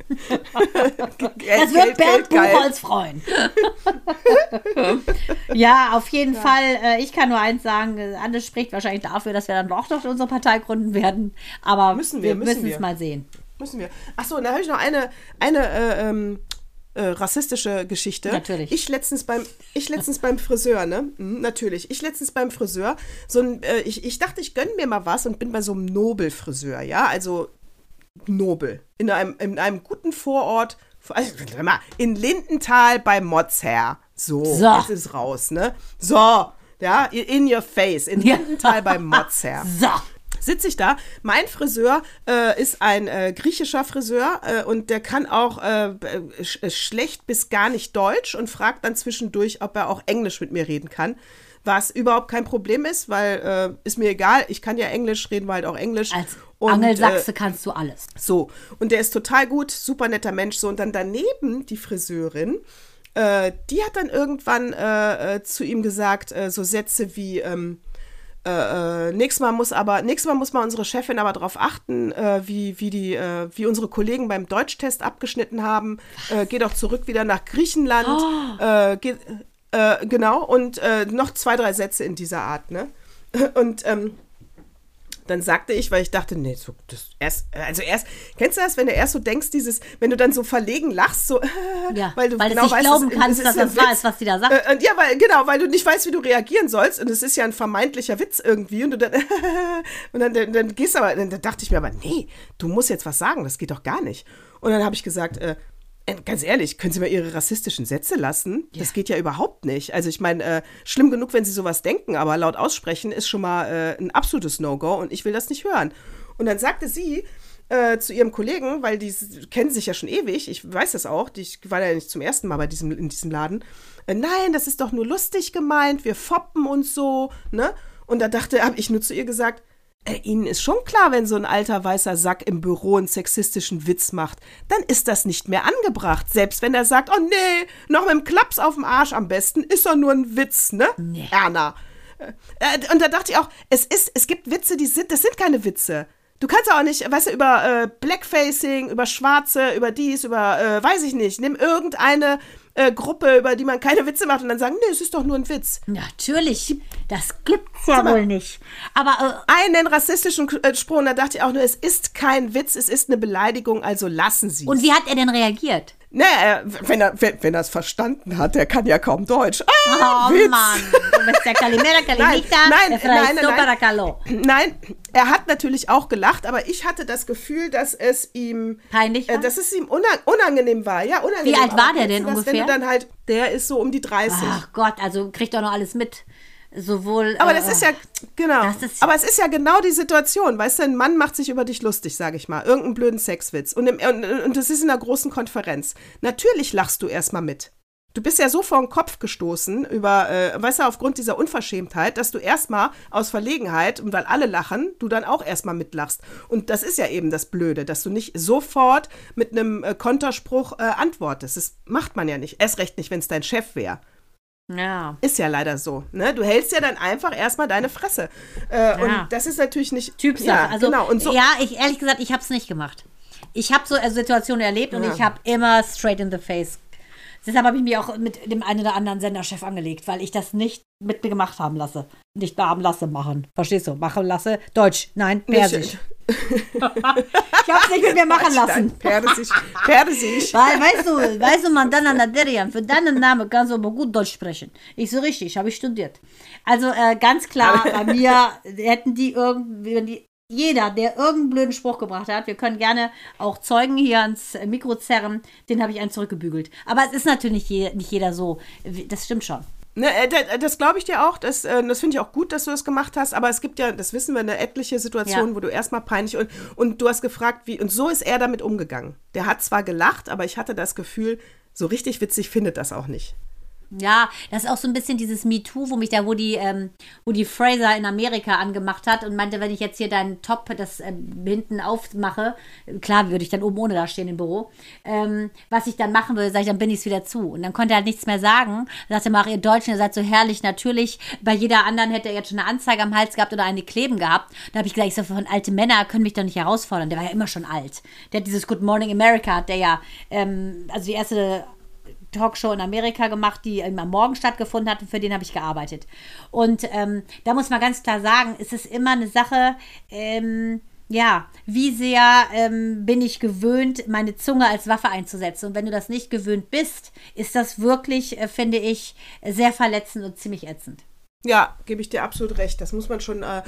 Geld, das wird Bernd Buchholz freuen. ja, auf jeden ja. Fall. Äh, ich kann nur eins sagen, Anne spricht wahrscheinlich dafür, dass wir dann doch noch unsere Partei gründen werden. Aber müssen wir, wir müssen es mal sehen. Müssen wir. Achso, und da habe ich noch eine, eine äh, ähm, äh, rassistische Geschichte. Natürlich. Ich letztens beim, ich letztens beim Friseur, ne? Mhm, natürlich. Ich letztens beim Friseur, so ein, äh, ich, ich dachte, ich gönne mir mal was und bin bei so einem Nobelfriseur, ja, also Nobel. In einem, in einem guten Vorort, also, in Lindenthal bei Motzherr. So, so, jetzt ist raus, ne? So, ja, in your face, in Lindenthal bei Motzherr. So sitze ich da. Mein Friseur äh, ist ein äh, griechischer Friseur äh, und der kann auch äh, sch äh, schlecht bis gar nicht Deutsch und fragt dann zwischendurch, ob er auch Englisch mit mir reden kann. Was überhaupt kein Problem ist, weil äh, ist mir egal, ich kann ja Englisch, reden wir halt auch Englisch. Als und, Angelsachse kannst du alles. So, und der ist total gut, super netter Mensch. So, und dann daneben die Friseurin, die hat dann irgendwann zu ihm gesagt, so Sätze wie, ähm, äh, äh, nächstes Mal muss aber, nächstes Mal muss mal unsere Chefin aber darauf achten, äh, wie, wie, die, äh, wie unsere Kollegen beim Deutschtest abgeschnitten haben. Äh, geh doch zurück wieder nach Griechenland. Oh. Äh, geh, genau, und noch zwei, drei Sätze in dieser Art, ne? Und ähm, dann sagte ich, weil ich dachte, nee, so, das erst, also erst, kennst du das, wenn du erst so denkst, dieses, wenn du dann so verlegen lachst, so, ja, weil du weil genau nicht glauben weißt, kannst, dass das wahr ist, was die da sagt. Äh, ja, weil, genau, weil du nicht weißt, wie du reagieren sollst und es ist ja ein vermeintlicher Witz irgendwie und du dann, und dann, dann, dann gehst aber, dann dachte ich mir aber, nee, du musst jetzt was sagen, das geht doch gar nicht. Und dann habe ich gesagt, äh, äh, Ganz ehrlich, können Sie mal Ihre rassistischen Sätze lassen? Ja. Das geht ja überhaupt nicht. Also ich meine, äh, schlimm genug, wenn Sie sowas denken, aber laut aussprechen ist schon mal äh, ein absolutes No-Go und ich will das nicht hören. Und dann sagte sie äh, zu ihrem Kollegen, weil die kennen sich ja schon ewig, ich weiß das auch, ich war ja nicht zum ersten Mal bei diesem, in diesem Laden, äh, nein, das ist doch nur lustig gemeint, wir foppen uns so, ne? Und da dachte, habe ich nur zu ihr gesagt, äh, Ihnen ist schon klar, wenn so ein alter weißer Sack im Büro einen sexistischen Witz macht, dann ist das nicht mehr angebracht. Selbst wenn er sagt, oh nee, noch mit dem Klaps auf dem Arsch am besten, ist doch nur ein Witz, ne? Nee. Erna. Äh, äh, und da dachte ich auch, es ist, es gibt Witze, die sind, das sind keine Witze. Du kannst auch nicht, weißt du, über äh, Blackfacing, über Schwarze, über dies, über, äh, weiß ich nicht, nimm irgendeine äh, Gruppe, über die man keine Witze macht und dann sagen, nee, es ist doch nur ein Witz. Natürlich, das gibt's ja wohl nicht. Aber äh, einen rassistischen äh, Spruch, da dachte ich auch nur, es ist kein Witz, es ist eine Beleidigung, also lassen Sie es. Und wie hat er denn reagiert? Ne, wenn er wenn, wenn er es verstanden hat, der kann ja kaum Deutsch. Ah, oh Witz. Mann, du bist der Calimera, Calimita, nein, nein, nein, nein, nein, er hat natürlich auch gelacht, aber ich hatte das Gefühl, dass es ihm peinlich äh, war? Äh, dass es ihm unangenehm war. Ja, unangenehm. Wie alt war der denn ungefähr? Wenn du dann halt, der ist so um die 30. Ach Gott, also kriegt doch noch alles mit sowohl. Aber das äh, ist ja, genau. Ist aber es ist ja genau die Situation. Weißt du, ein Mann macht sich über dich lustig, sage ich mal. Irgendeinen blöden Sexwitz. Und, im, und, und das ist in einer großen Konferenz. Natürlich lachst du erstmal mit. Du bist ja so vor den Kopf gestoßen über, äh, weißt du, aufgrund dieser Unverschämtheit, dass du erstmal aus Verlegenheit und weil alle lachen, du dann auch erstmal mitlachst. Und das ist ja eben das Blöde, dass du nicht sofort mit einem äh, Konterspruch äh, antwortest. Das macht man ja nicht. Erst recht nicht, wenn es dein Chef wäre. Ja. Ist ja leider so. Ne? Du hältst ja dann einfach erstmal deine Fresse. Äh, ja. Und das ist natürlich nicht. Typsache. Ja, also, genau. Und so, ja, ich ehrlich gesagt, ich habe es nicht gemacht. Ich habe so eine Situation erlebt und ja. ich habe immer straight in the face. Deshalb habe ich mich auch mit dem einen oder anderen Senderchef angelegt, weil ich das nicht mit mir gemacht haben lasse. Nicht haben lasse machen. Verstehst du? Machen lasse. Deutsch. Nein, Persisch. ich habe es nicht mit mir machen lassen. Persisch. Persisch. Weil, weißt du, weißt du, Mandana Naderian, für deinen Namen kannst du aber gut Deutsch sprechen. Ich so richtig, habe ich studiert. Also äh, ganz klar, bei mir hätten die irgendwie, wenn die jeder, der irgendeinen blöden Spruch gebracht hat, wir können gerne auch Zeugen hier ans Mikro zerren, den habe ich einen zurückgebügelt. Aber es ist natürlich nicht jeder so. Das stimmt schon. Ne, äh, das glaube ich dir auch. Das, äh, das finde ich auch gut, dass du das gemacht hast. Aber es gibt ja, das wissen wir, eine etliche Situation, ja. wo du erstmal peinlich und, und du hast gefragt, wie. Und so ist er damit umgegangen. Der hat zwar gelacht, aber ich hatte das Gefühl, so richtig witzig findet das auch nicht. Ja, das ist auch so ein bisschen dieses MeToo, wo mich da, wo die, ähm, wo die Fraser in Amerika angemacht hat und meinte, wenn ich jetzt hier deinen Top, das äh, hinten aufmache, klar würde ich dann oben ohne da stehen im Büro, ähm, was ich dann machen würde, sage ich, dann bin ich es wieder zu. Und dann konnte er halt nichts mehr sagen. Da sagte er, ihr Deutschen, ihr seid so herrlich, natürlich. Bei jeder anderen hätte er jetzt schon eine Anzeige am Hals gehabt oder eine Kleben gehabt. Da habe ich gesagt, ich so, von alte Männer können mich doch nicht herausfordern. Der war ja immer schon alt. Der hat dieses Good Morning America, der ja, ähm, also die erste Talkshow in Amerika gemacht, die am Morgen stattgefunden hat und für den habe ich gearbeitet. Und ähm, da muss man ganz klar sagen, es ist immer eine Sache, ähm, ja, wie sehr ähm, bin ich gewöhnt, meine Zunge als Waffe einzusetzen. Und wenn du das nicht gewöhnt bist, ist das wirklich, äh, finde ich, sehr verletzend und ziemlich ätzend. Ja, gebe ich dir absolut recht. Das muss man schon, äh,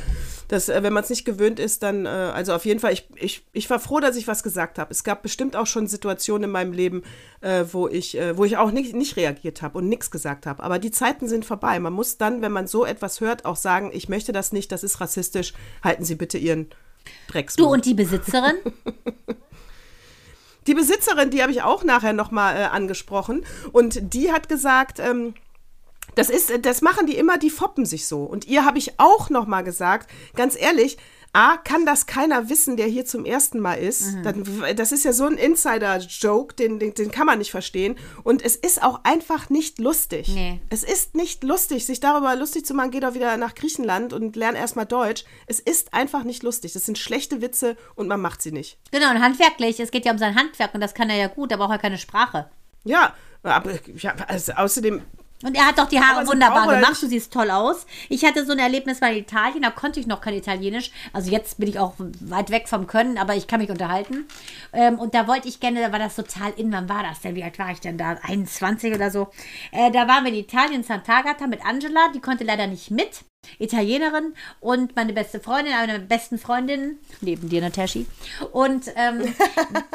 das, äh, wenn man es nicht gewöhnt ist, dann, äh, also auf jeden Fall, ich, ich, ich war froh, dass ich was gesagt habe. Es gab bestimmt auch schon Situationen in meinem Leben, äh, wo, ich, äh, wo ich auch nicht, nicht reagiert habe und nichts gesagt habe. Aber die Zeiten sind vorbei. Man muss dann, wenn man so etwas hört, auch sagen, ich möchte das nicht, das ist rassistisch, halten Sie bitte Ihren Drecksmund. Du und die Besitzerin? die Besitzerin, die habe ich auch nachher nochmal äh, angesprochen. Und die hat gesagt, ähm, das ist, das machen die immer, die foppen sich so. Und ihr habe ich auch noch mal gesagt, ganz ehrlich, A, kann das keiner wissen, der hier zum ersten Mal ist. Mhm. Dann, das ist ja so ein Insider-Joke, den, den, den, kann man nicht verstehen. Und es ist auch einfach nicht lustig. Nee. Es ist nicht lustig, sich darüber lustig zu machen, geh doch wieder nach Griechenland und lern erstmal Deutsch. Es ist einfach nicht lustig. Das sind schlechte Witze und man macht sie nicht. Genau, und handwerklich, es geht ja um sein Handwerk und das kann er ja gut, da braucht er keine Sprache. Ja, aber ja, also außerdem Und er hat doch die Haare wunderbar gemacht. Du siehst toll aus. Ich hatte so ein Erlebnis bei Italien, da konnte ich noch kein Italienisch. Also jetzt bin ich auch weit weg vom Können, aber ich kann mich unterhalten. Ähm, und da wollte ich gerne, da war das total in, wann war das denn? Wie alt war ich denn da? 21 oder so. Äh, da waren wir in Italien, Sant'Agata mit Angela. Die konnte leider nicht mit. Italienerin und meine beste Freundin, eine meiner besten Freundinnen, neben dir, Nataschi. Und ähm,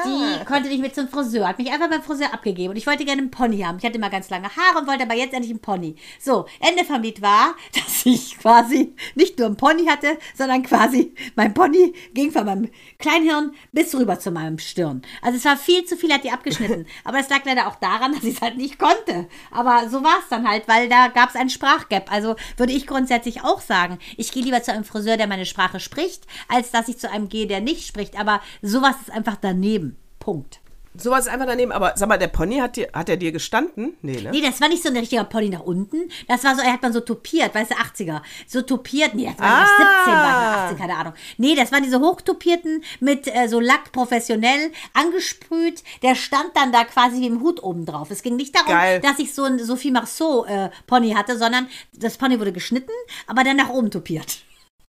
die konnte nicht mit zum Friseur, hat mich einfach beim Friseur abgegeben. Und ich wollte gerne einen Pony haben. Ich hatte immer ganz lange Haare und wollte aber jetzt endlich einen Pony. So, Ende vom Lied war, dass ich quasi nicht nur einen Pony hatte, sondern quasi mein Pony ging von meinem Kleinhirn bis rüber zu meinem Stirn. Also es war viel zu viel, hat die abgeschnitten. Aber es lag leider auch daran, dass ich es halt nicht konnte. Aber so war es dann halt, weil da gab es einen Sprachgap. Also würde ich grundsätzlich ich auch sagen. Ich gehe lieber zu einem Friseur, der meine Sprache spricht, als dass ich zu einem gehe, der nicht spricht. Aber sowas ist einfach daneben. Punkt. Sowas ist einfach daneben, aber sag mal, der Pony hat, dir, hat er dir gestanden? Nee, ne? Nee, das war nicht so ein richtiger Pony nach unten. Das war so, er hat man so topiert, weißt du, 80er. So topiert, nee, das war ah. 17, war 18, keine Ahnung. Nee, das waren diese hochtopierten mit äh, so Lack professionell angesprüht. Der stand dann da quasi wie im Hut oben drauf. Es ging nicht darum, Geil. dass ich so ein Sophie Marceau äh, Pony hatte, sondern das Pony wurde geschnitten, aber dann nach oben topiert.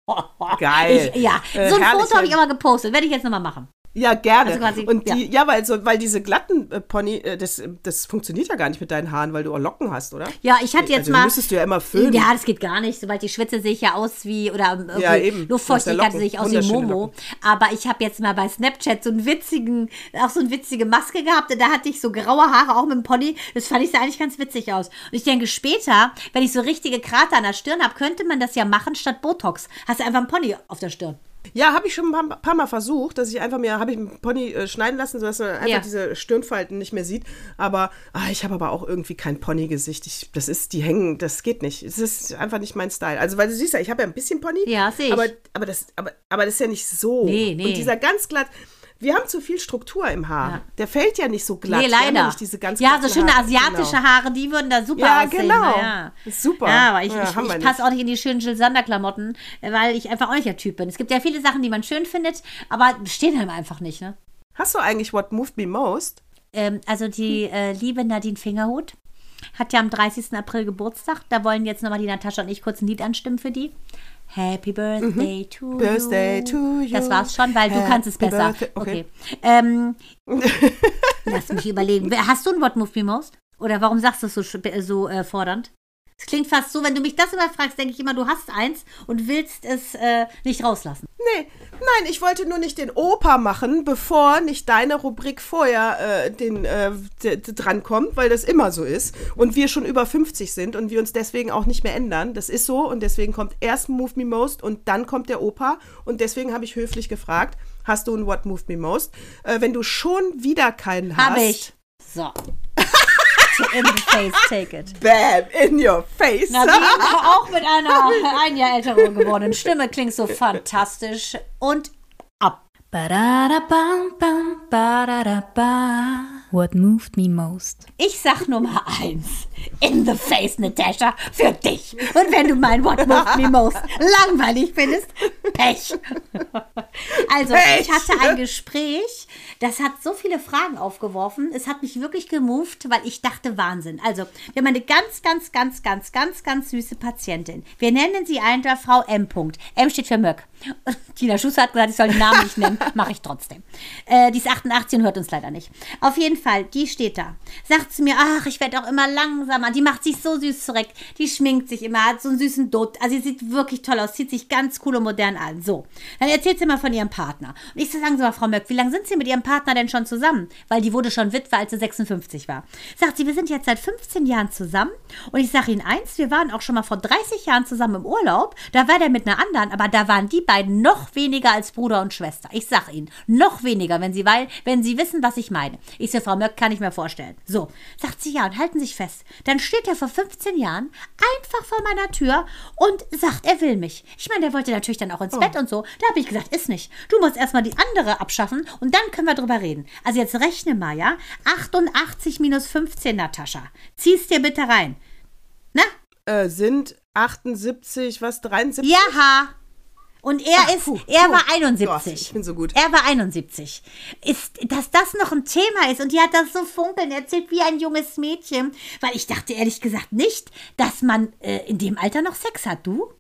Geil. Ich, ja, äh, so ein Foto habe ich immer gepostet. Werde ich jetzt nochmal machen. Ja, gerne. Also quasi, und die, ja. ja, weil, so, weil diese glatten äh, Pony, äh, das, das funktioniert ja gar nicht mit deinen Haaren, weil du auch Locken hast, oder? Ja, ich hatte jetzt also, mal. müsstest du ja immer föhnen. Ja, das geht gar nicht. Sobald ich schwitze, sehe ich ja aus wie, oder ja, eben. Luftfeuchtigkeit sehe ich aus wie Momo. Locken. Aber ich habe jetzt mal bei Snapchat so einen witzigen, auch so eine witzige Maske gehabt. Und da hatte ich so graue Haare auch mit dem Pony. Das fand ich sah eigentlich ganz witzig aus. Und ich denke, später, wenn ich so richtige Krater an der Stirn habe, könnte man das ja machen statt Botox. Hast du einfach ein Pony auf der Stirn. Ja, habe ich schon ein paar, paar, Mal versucht, dass ich einfach mir, habe ich einen Pony äh, schneiden lassen, sodass man einfach ja. diese Stirnfalten nicht mehr sieht. Aber ah, ich habe aber auch irgendwie kein Ponygesicht. Ich, das ist, die hängen, das geht nicht. Es ist einfach nicht mein Style. Also, weil du siehst ja, ich habe ja ein bisschen Pony. Ja, sehe ich. Aber, aber, das, aber, aber das ist ja nicht so. Nee, nee. Und dieser ganz glatt, wir haben zu viel Struktur im Haar. Ja. Der fällt ja nicht so glatt. Nee, leider. Ja, diese ganz ja so schöne Haare. asiatische genau. Haare, die würden da super ja, aussehen. Genau. Ja, genau. Super. Ja, aber ich, ja, ich, ich passe auch nicht in die schönen Jill Sander-Klamotten, weil ich einfach auch nicht der Typ bin. Es gibt ja viele Sachen, die man schön findet, aber stehen einem einfach nicht, ne? Hast du eigentlich What Moved Me Most? Ähm, also die äh, liebe Nadine Fingerhut hat ja am 30. April Geburtstag. Da wollen jetzt nochmal die Natascha und ich kurz ein Lied anstimmen für die. Happy Birthday mhm. to Birthday you. to you. Das war's schon, weil Happy du kannst es besser. Birthday. Okay. okay. Ähm, lass mich überlegen. Hast du ein What Move Me Most? Oder warum sagst du es so, so äh, fordernd? Es klingt fast so, wenn du mich das immer fragst, denke ich immer, du hast eins und willst es äh, nicht rauslassen. Nee, nein, ich wollte nur nicht den Opa machen, bevor nicht deine Rubrik vorher äh, den, äh, drankommt, weil das immer so ist und wir schon über 50 sind und wir uns deswegen auch nicht mehr ändern. Das ist so und deswegen kommt erst Move Me Most und dann kommt der Opa und deswegen habe ich höflich gefragt, hast du ein What Moved Me Most? Äh, wenn du schon wieder keinen hast. Habe ich. So. In the face, take it. Bam, in your face. Nadine, auch mit einer ein Jahr älteren gewordenen Stimme, klingt so fantastisch. Und ab. What moved me most? Ich sag Nummer eins. In the face, Natascha, für dich. Und wenn du mein What moved me most langweilig findest, Pech. Also, Pech. ich hatte ein Gespräch, das hat so viele Fragen aufgeworfen. Es hat mich wirklich gemoved, weil ich dachte, Wahnsinn. Also, wir haben eine ganz, ganz, ganz, ganz, ganz, ganz süße Patientin. Wir nennen sie einfach Frau M. M steht für Möck. Tina Schuster hat gesagt, ich soll den Namen nicht nennen. Mache ich trotzdem. Äh, die ist 88 und hört uns leider nicht. Auf jeden Fall, die steht da. Sagt zu mir, ach, ich werde auch immer langsamer. Die macht sich so süß zurecht. Die schminkt sich immer, hat so einen süßen Dutt. Also sie sieht wirklich toll aus, zieht sich ganz cool und modern an. So, dann erzählt sie mal von ihrem Partner. Und ich so, sagen Sie mal, Frau Möck, wie lange sind Sie mit Ihrem Partner denn schon zusammen? Weil die wurde schon Witwe, als sie 56 war. Sagt sie, wir sind jetzt seit 15 Jahren zusammen. Und ich sage Ihnen eins, wir waren auch schon mal vor 30 Jahren zusammen im Urlaub. Da war der mit einer anderen, aber da waren die beiden noch weniger als Bruder und Schwester. Ich sag Ihnen, noch weniger, wenn Sie, weil, wenn Sie wissen, was ich meine. Ich so, Frau Möck, kann ich mir vorstellen. So, sagt sie ja und halten sich fest. Dann steht er vor 15 Jahren einfach vor meiner Tür und sagt, er will mich. Ich meine, der wollte natürlich dann auch ins oh. Bett und so. Da habe ich gesagt, ist nicht. Du musst erstmal die andere abschaffen und dann können wir drüber reden. Also jetzt rechne mal, ja? 88 minus 15, Natascha. Zieh's dir bitte rein. Na? Äh, sind 78, was, 73? Ja, Und er Ach, ist, puh, er puh. war 71. Gott, ich bin so gut. Er war 71. Ist, dass das noch ein Thema ist und die hat das so funkeln erzählt wie ein junges Mädchen, weil ich dachte ehrlich gesagt nicht, dass man äh, in dem Alter noch Sex hat, du?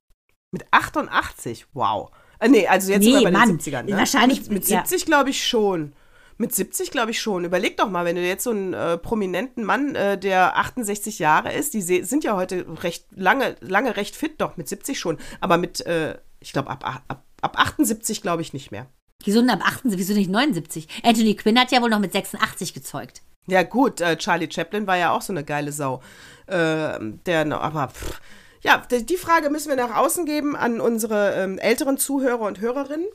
Mit 88, wow. Äh, nee, also jetzt nee, sogar bei Mann, den 70ern. Ne? Wahrscheinlich. Mit, mit 70 ja. glaube ich schon. Mit 70 glaube ich schon. Überleg doch mal, wenn du jetzt so einen äh, prominenten Mann, äh, der 68 Jahre ist, die sind ja heute recht lange, lange recht fit, doch mit 70 schon. Aber mit, äh, ich glaube, ab, ab, ab 78 glaube ich nicht mehr. Wieso ab 78? Wieso nicht 79? Anthony Quinn hat ja wohl noch mit 86 gezeugt. Ja, gut, äh, Charlie Chaplin war ja auch so eine geile Sau. Äh, der, aber pff, ja, die Frage müssen wir nach außen geben an unsere ähm, älteren Zuhörer und Hörerinnen.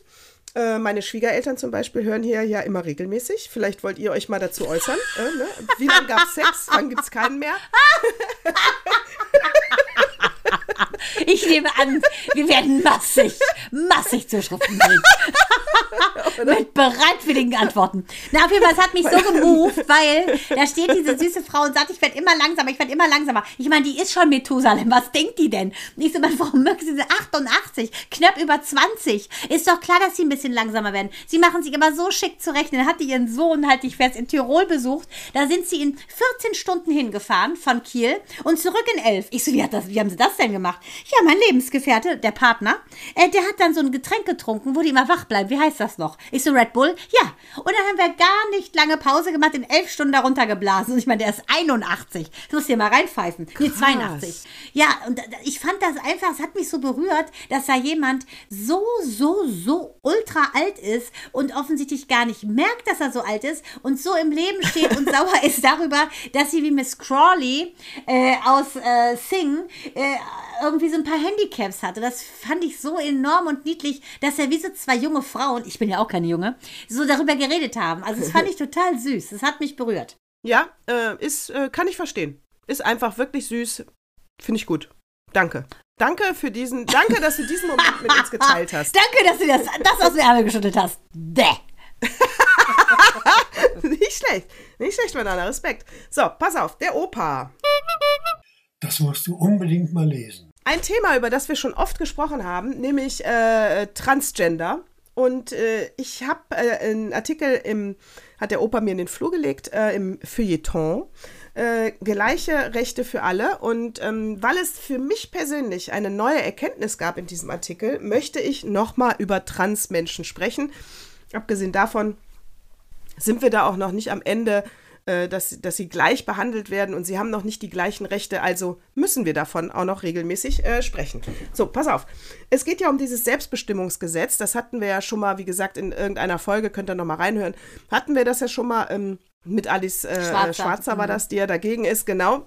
Äh, meine Schwiegereltern zum Beispiel hören hier ja immer regelmäßig. Vielleicht wollt ihr euch mal dazu äußern. Äh, ne? Wie lange gab es Sex? Wann gibt es keinen mehr? Ich nehme an, wir werden massig, massig Zuschriften bringen. Mit bereitwilligen Antworten. Na, auf jeden Fall, es hat mich so gemoved, weil da steht diese süße Frau und sagt, ich werde immer langsamer, ich werde immer langsamer. Ich meine, die ist schon Methusalem, was denkt die denn? Und ich so, meine Frau mögen sie 88, knapp über 20. Ist doch klar, dass sie ein bisschen langsamer werden. Sie machen sich aber so schick zurecht. Dann hat die ihren Sohn, halt ich fest, in Tirol besucht. Da sind sie in 14 Stunden hingefahren von Kiel und zurück in 11. Ich so, wie, hat das, wie haben sie das denn gemacht? Ja, mein Lebensgefährte, der Partner, äh, der hat dann so ein Getränk getrunken, wo die immer wach bleiben. Wie heißt das noch? Ich so, Red Bull? Ja. Und dann haben wir gar nicht lange Pause gemacht, in elf Stunden darunter geblasen. Und ich meine, der ist 81. Das musst du dir mal reinpfeifen. Nee, 82. Ja, und ich fand das einfach, es hat mich so berührt, dass da jemand so, so, so ultra alt ist und offensichtlich gar nicht merkt, dass er so alt ist und so im Leben steht und sauer ist darüber, dass sie wie Miss Crawley äh, aus äh, Sing äh, irgendwie so ein paar Handicaps hatte. Das fand ich so enorm und niedlich, dass er wie so zwei junge Frauen, ich bin ja auch keine Junge, so darüber geredet haben. Also das fand ich total süß. Das hat mich berührt. Ja, äh, ist, äh, kann ich verstehen. Ist einfach wirklich süß. Finde ich gut. Danke. Danke für diesen, danke, dass du diesen Moment mit uns geteilt hast. danke, dass du das, das aus dem Ärmel geschüttelt hast. Bäh. nicht schlecht. Nicht schlecht, Madonna. Respekt. So, pass auf. Der Opa. Das musst du unbedingt mal lesen. Ein Thema, über das wir schon oft gesprochen haben, nämlich äh, Transgender. Und äh, ich habe äh, einen Artikel im, hat der Opa mir in den Flur gelegt, äh, im Feuilleton. Äh, gleiche Rechte für alle. Und ähm, weil es für mich persönlich eine neue Erkenntnis gab in diesem Artikel, möchte ich nochmal über Transmenschen sprechen. Abgesehen davon sind wir da auch noch nicht am Ende äh, dass, dass sie gleich behandelt werden und sie haben noch nicht die gleichen Rechte, also müssen wir davon auch noch regelmäßig äh, sprechen. So, pass auf. Es geht ja um dieses Selbstbestimmungsgesetz. Das hatten wir ja schon mal, wie gesagt, in irgendeiner Folge, könnt ihr noch mal reinhören. Hatten wir das ja schon mal ähm, mit Alice äh, Schwarzer. Schwarzer war mhm. das, die ja dagegen ist, genau.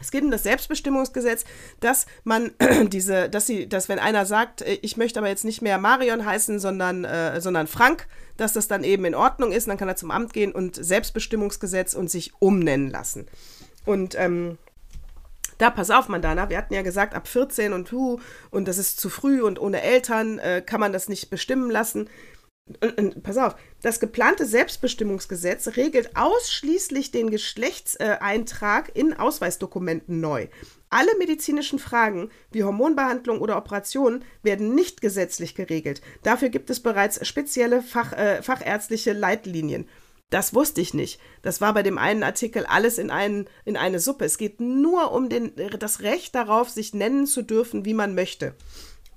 Es geht um das Selbstbestimmungsgesetz, dass man diese, dass sie, dass wenn einer sagt, äh, ich möchte aber jetzt nicht mehr Marion heißen, sondern, äh, sondern Frank, dass das dann eben in Ordnung ist, dann kann er zum Amt gehen und Selbstbestimmungsgesetz und sich umnennen lassen. Und ähm, da pass auf, Mandana, wir hatten ja gesagt, ab 14 und hu, und das ist zu früh und ohne Eltern äh, kann man das nicht bestimmen lassen. Und, und, pass auf, das geplante Selbstbestimmungsgesetz regelt ausschließlich den Geschlechtseintrag in Ausweisdokumenten neu. Alle medizinischen Fragen wie Hormonbehandlung oder Operationen werden nicht gesetzlich geregelt. Dafür gibt es bereits spezielle Fach, äh, fachärztliche Leitlinien. Das wusste ich nicht. Das war bei dem einen Artikel alles in, einen, in eine Suppe. Es geht nur um den, das Recht darauf, sich nennen zu dürfen, wie man möchte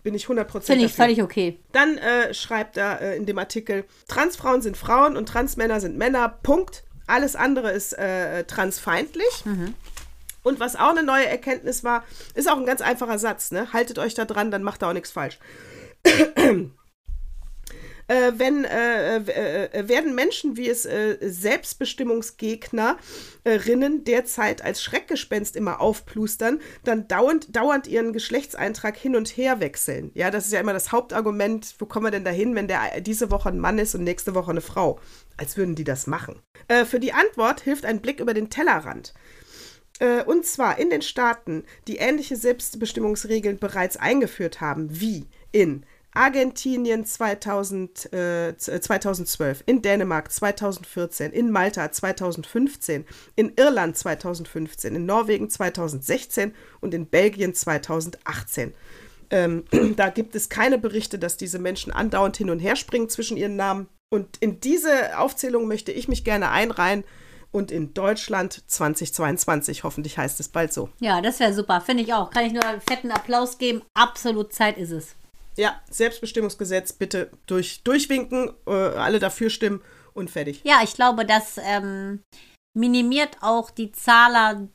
bin ich 100% Finde ich völlig okay. Dann äh, schreibt er äh, in dem Artikel, Transfrauen sind Frauen und Transmänner sind Männer, Punkt. Alles andere ist äh, transfeindlich. Mhm. Und was auch eine neue Erkenntnis war, ist auch ein ganz einfacher Satz, ne? Haltet euch da dran, dann macht ihr auch nichts falsch äh, wenn, äh, äh, äh, werden Menschen, wie es äh, Selbstbestimmungsgegnerinnen derzeit als Schreckgespenst immer aufplustern, dann dauernd, dauernd ihren Geschlechtseintrag hin und her wechseln. Ja, das ist ja immer das Hauptargument, wo kommen wir denn dahin, wenn der diese Woche ein Mann ist und nächste Woche eine Frau? Als würden die das machen. Für die Antwort hilft ein Blick über den Tellerrand. Und zwar in den Staaten, die ähnliche Selbstbestimmungsregeln bereits eingeführt haben, wie in Argentinien 2000, äh, 2012, in Dänemark 2014, in Malta 2015, in Irland 2015, in Norwegen 2016 und in Belgien 2018. Ähm, da gibt es keine Berichte, dass diese Menschen andauernd hin und her springen zwischen ihren Namen. Und in diese Aufzählung möchte ich mich gerne einreihen. Und in Deutschland 2022, hoffentlich heißt es bald so. Ja, das wäre super, finde ich auch. Kann ich nur einen fetten Applaus geben. Absolut Zeit ist es. Ja, Selbstbestimmungsgesetz bitte durch, durchwinken, äh, alle dafür stimmen und fertig. Ja, ich glaube, das ähm, minimiert auch die Zahl,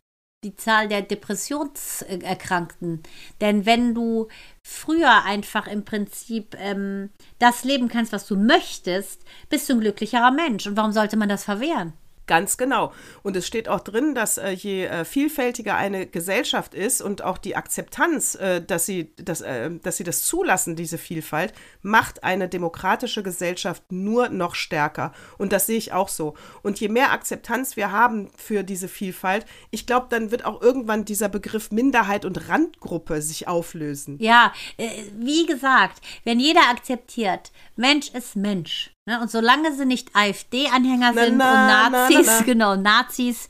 die Zahl der Depressionserkrankten. Denn wenn du früher einfach im Prinzip ähm, das leben kannst, was du möchtest, bist du ein glücklicherer Mensch. Und warum sollte man das verwehren? Ganz genau. Und es steht auch drin, dass äh, je äh, vielfältiger eine Gesellschaft ist und auch die Akzeptanz, äh, dass, sie, dass, äh, dass sie das zulassen, diese Vielfalt, macht eine demokratische Gesellschaft nur noch stärker. Und das sehe ich auch so. Und je mehr Akzeptanz wir haben für diese Vielfalt, ich glaube, dann wird auch irgendwann dieser Begriff Minderheit und Randgruppe sich auflösen. Ja, äh, wie gesagt, wenn jeder akzeptiert, Mensch ist Mensch Ne? Und solange sie nicht AfD-Anhänger sind na, und Nazis, na, na, genau, Nazis,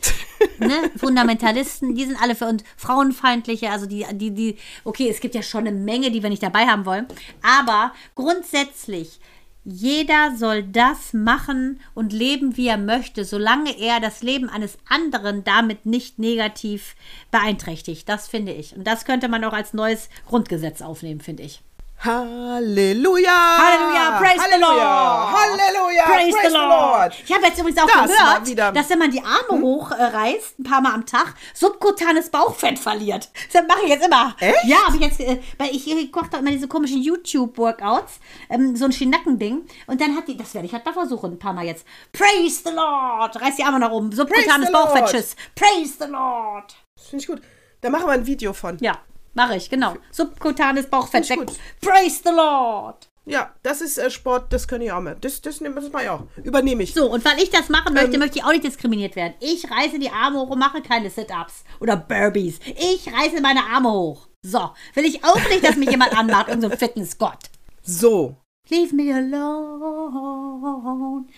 ne? Fundamentalisten, die sind alle für uns frauenfeindliche, also die, die, die, okay, es gibt ja schon eine Menge, die wir nicht dabei haben wollen, aber grundsätzlich, jeder soll das machen und leben, wie er möchte, solange er das Leben eines anderen damit nicht negativ beeinträchtigt. Das finde ich. Und das könnte man auch als neues Grundgesetz aufnehmen, finde ich. Halleluja! Halleluja! Praise Halleluja. the Lord! Halleluja! Praise, Praise the, Lord. Lord. Ich habe jetzt übrigens auch das gehört, dass wenn man die Arme hm? hochreißt, ein paar Mal am Tag, subkutanes Bauchfett verliert. Das mache ich jetzt immer. Echt? Ja, aber jetzt, äh, weil ich, ich koche doch immer diese komischen YouTube-Workouts, ähm, so ein Schinackending. Und dann hat die, das werde ich halt mal versuchen, ein paar Mal jetzt. Praise the Lord! Reiß die Arme nach oben. Subkutanes Bauchfett, tschüss. Praise the Lord! Finde ich gut. Da machen wir ein Video von. Ja. Mache ich, genau. Subkutanes Bauchfett weg. Praise the Lord. Ja, das ist äh, Sport, das kann ich auch mehr. Das, das, das mache ich auch. Übernehme ich. So, und weil ich das machen möchte, ähm, möchte ich auch nicht diskriminiert werden. Ich reiße die Arme hoch und mache keine Sit-Ups oder Burpees. Ich reiße meine Arme hoch. So, will ich auch nicht, dass mich jemand anmacht, irgendein so Fitnessgott. So. Leave me alone.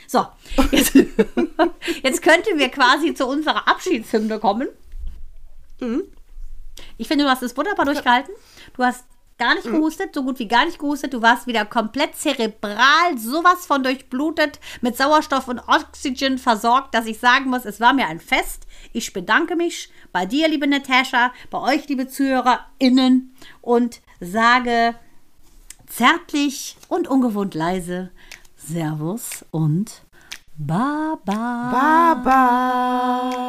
So, jetzt, jetzt könnten wir quasi zu unserer Abschiedshymne kommen. Mhm. Ich finde, du hast es wunderbar durchgehalten. Du hast gar nicht gehustet, so gut wie gar nicht gehustet. Du warst wieder komplett zerebral, sowas von durchblutet, mit Sauerstoff und Oxygen versorgt, dass ich sagen muss, es war mir ein Fest. Ich bedanke mich bei dir, liebe Natascha, bei euch, liebe ZuhörerInnen und sage zärtlich und ungewohnt leise Servus und Baba. Baba.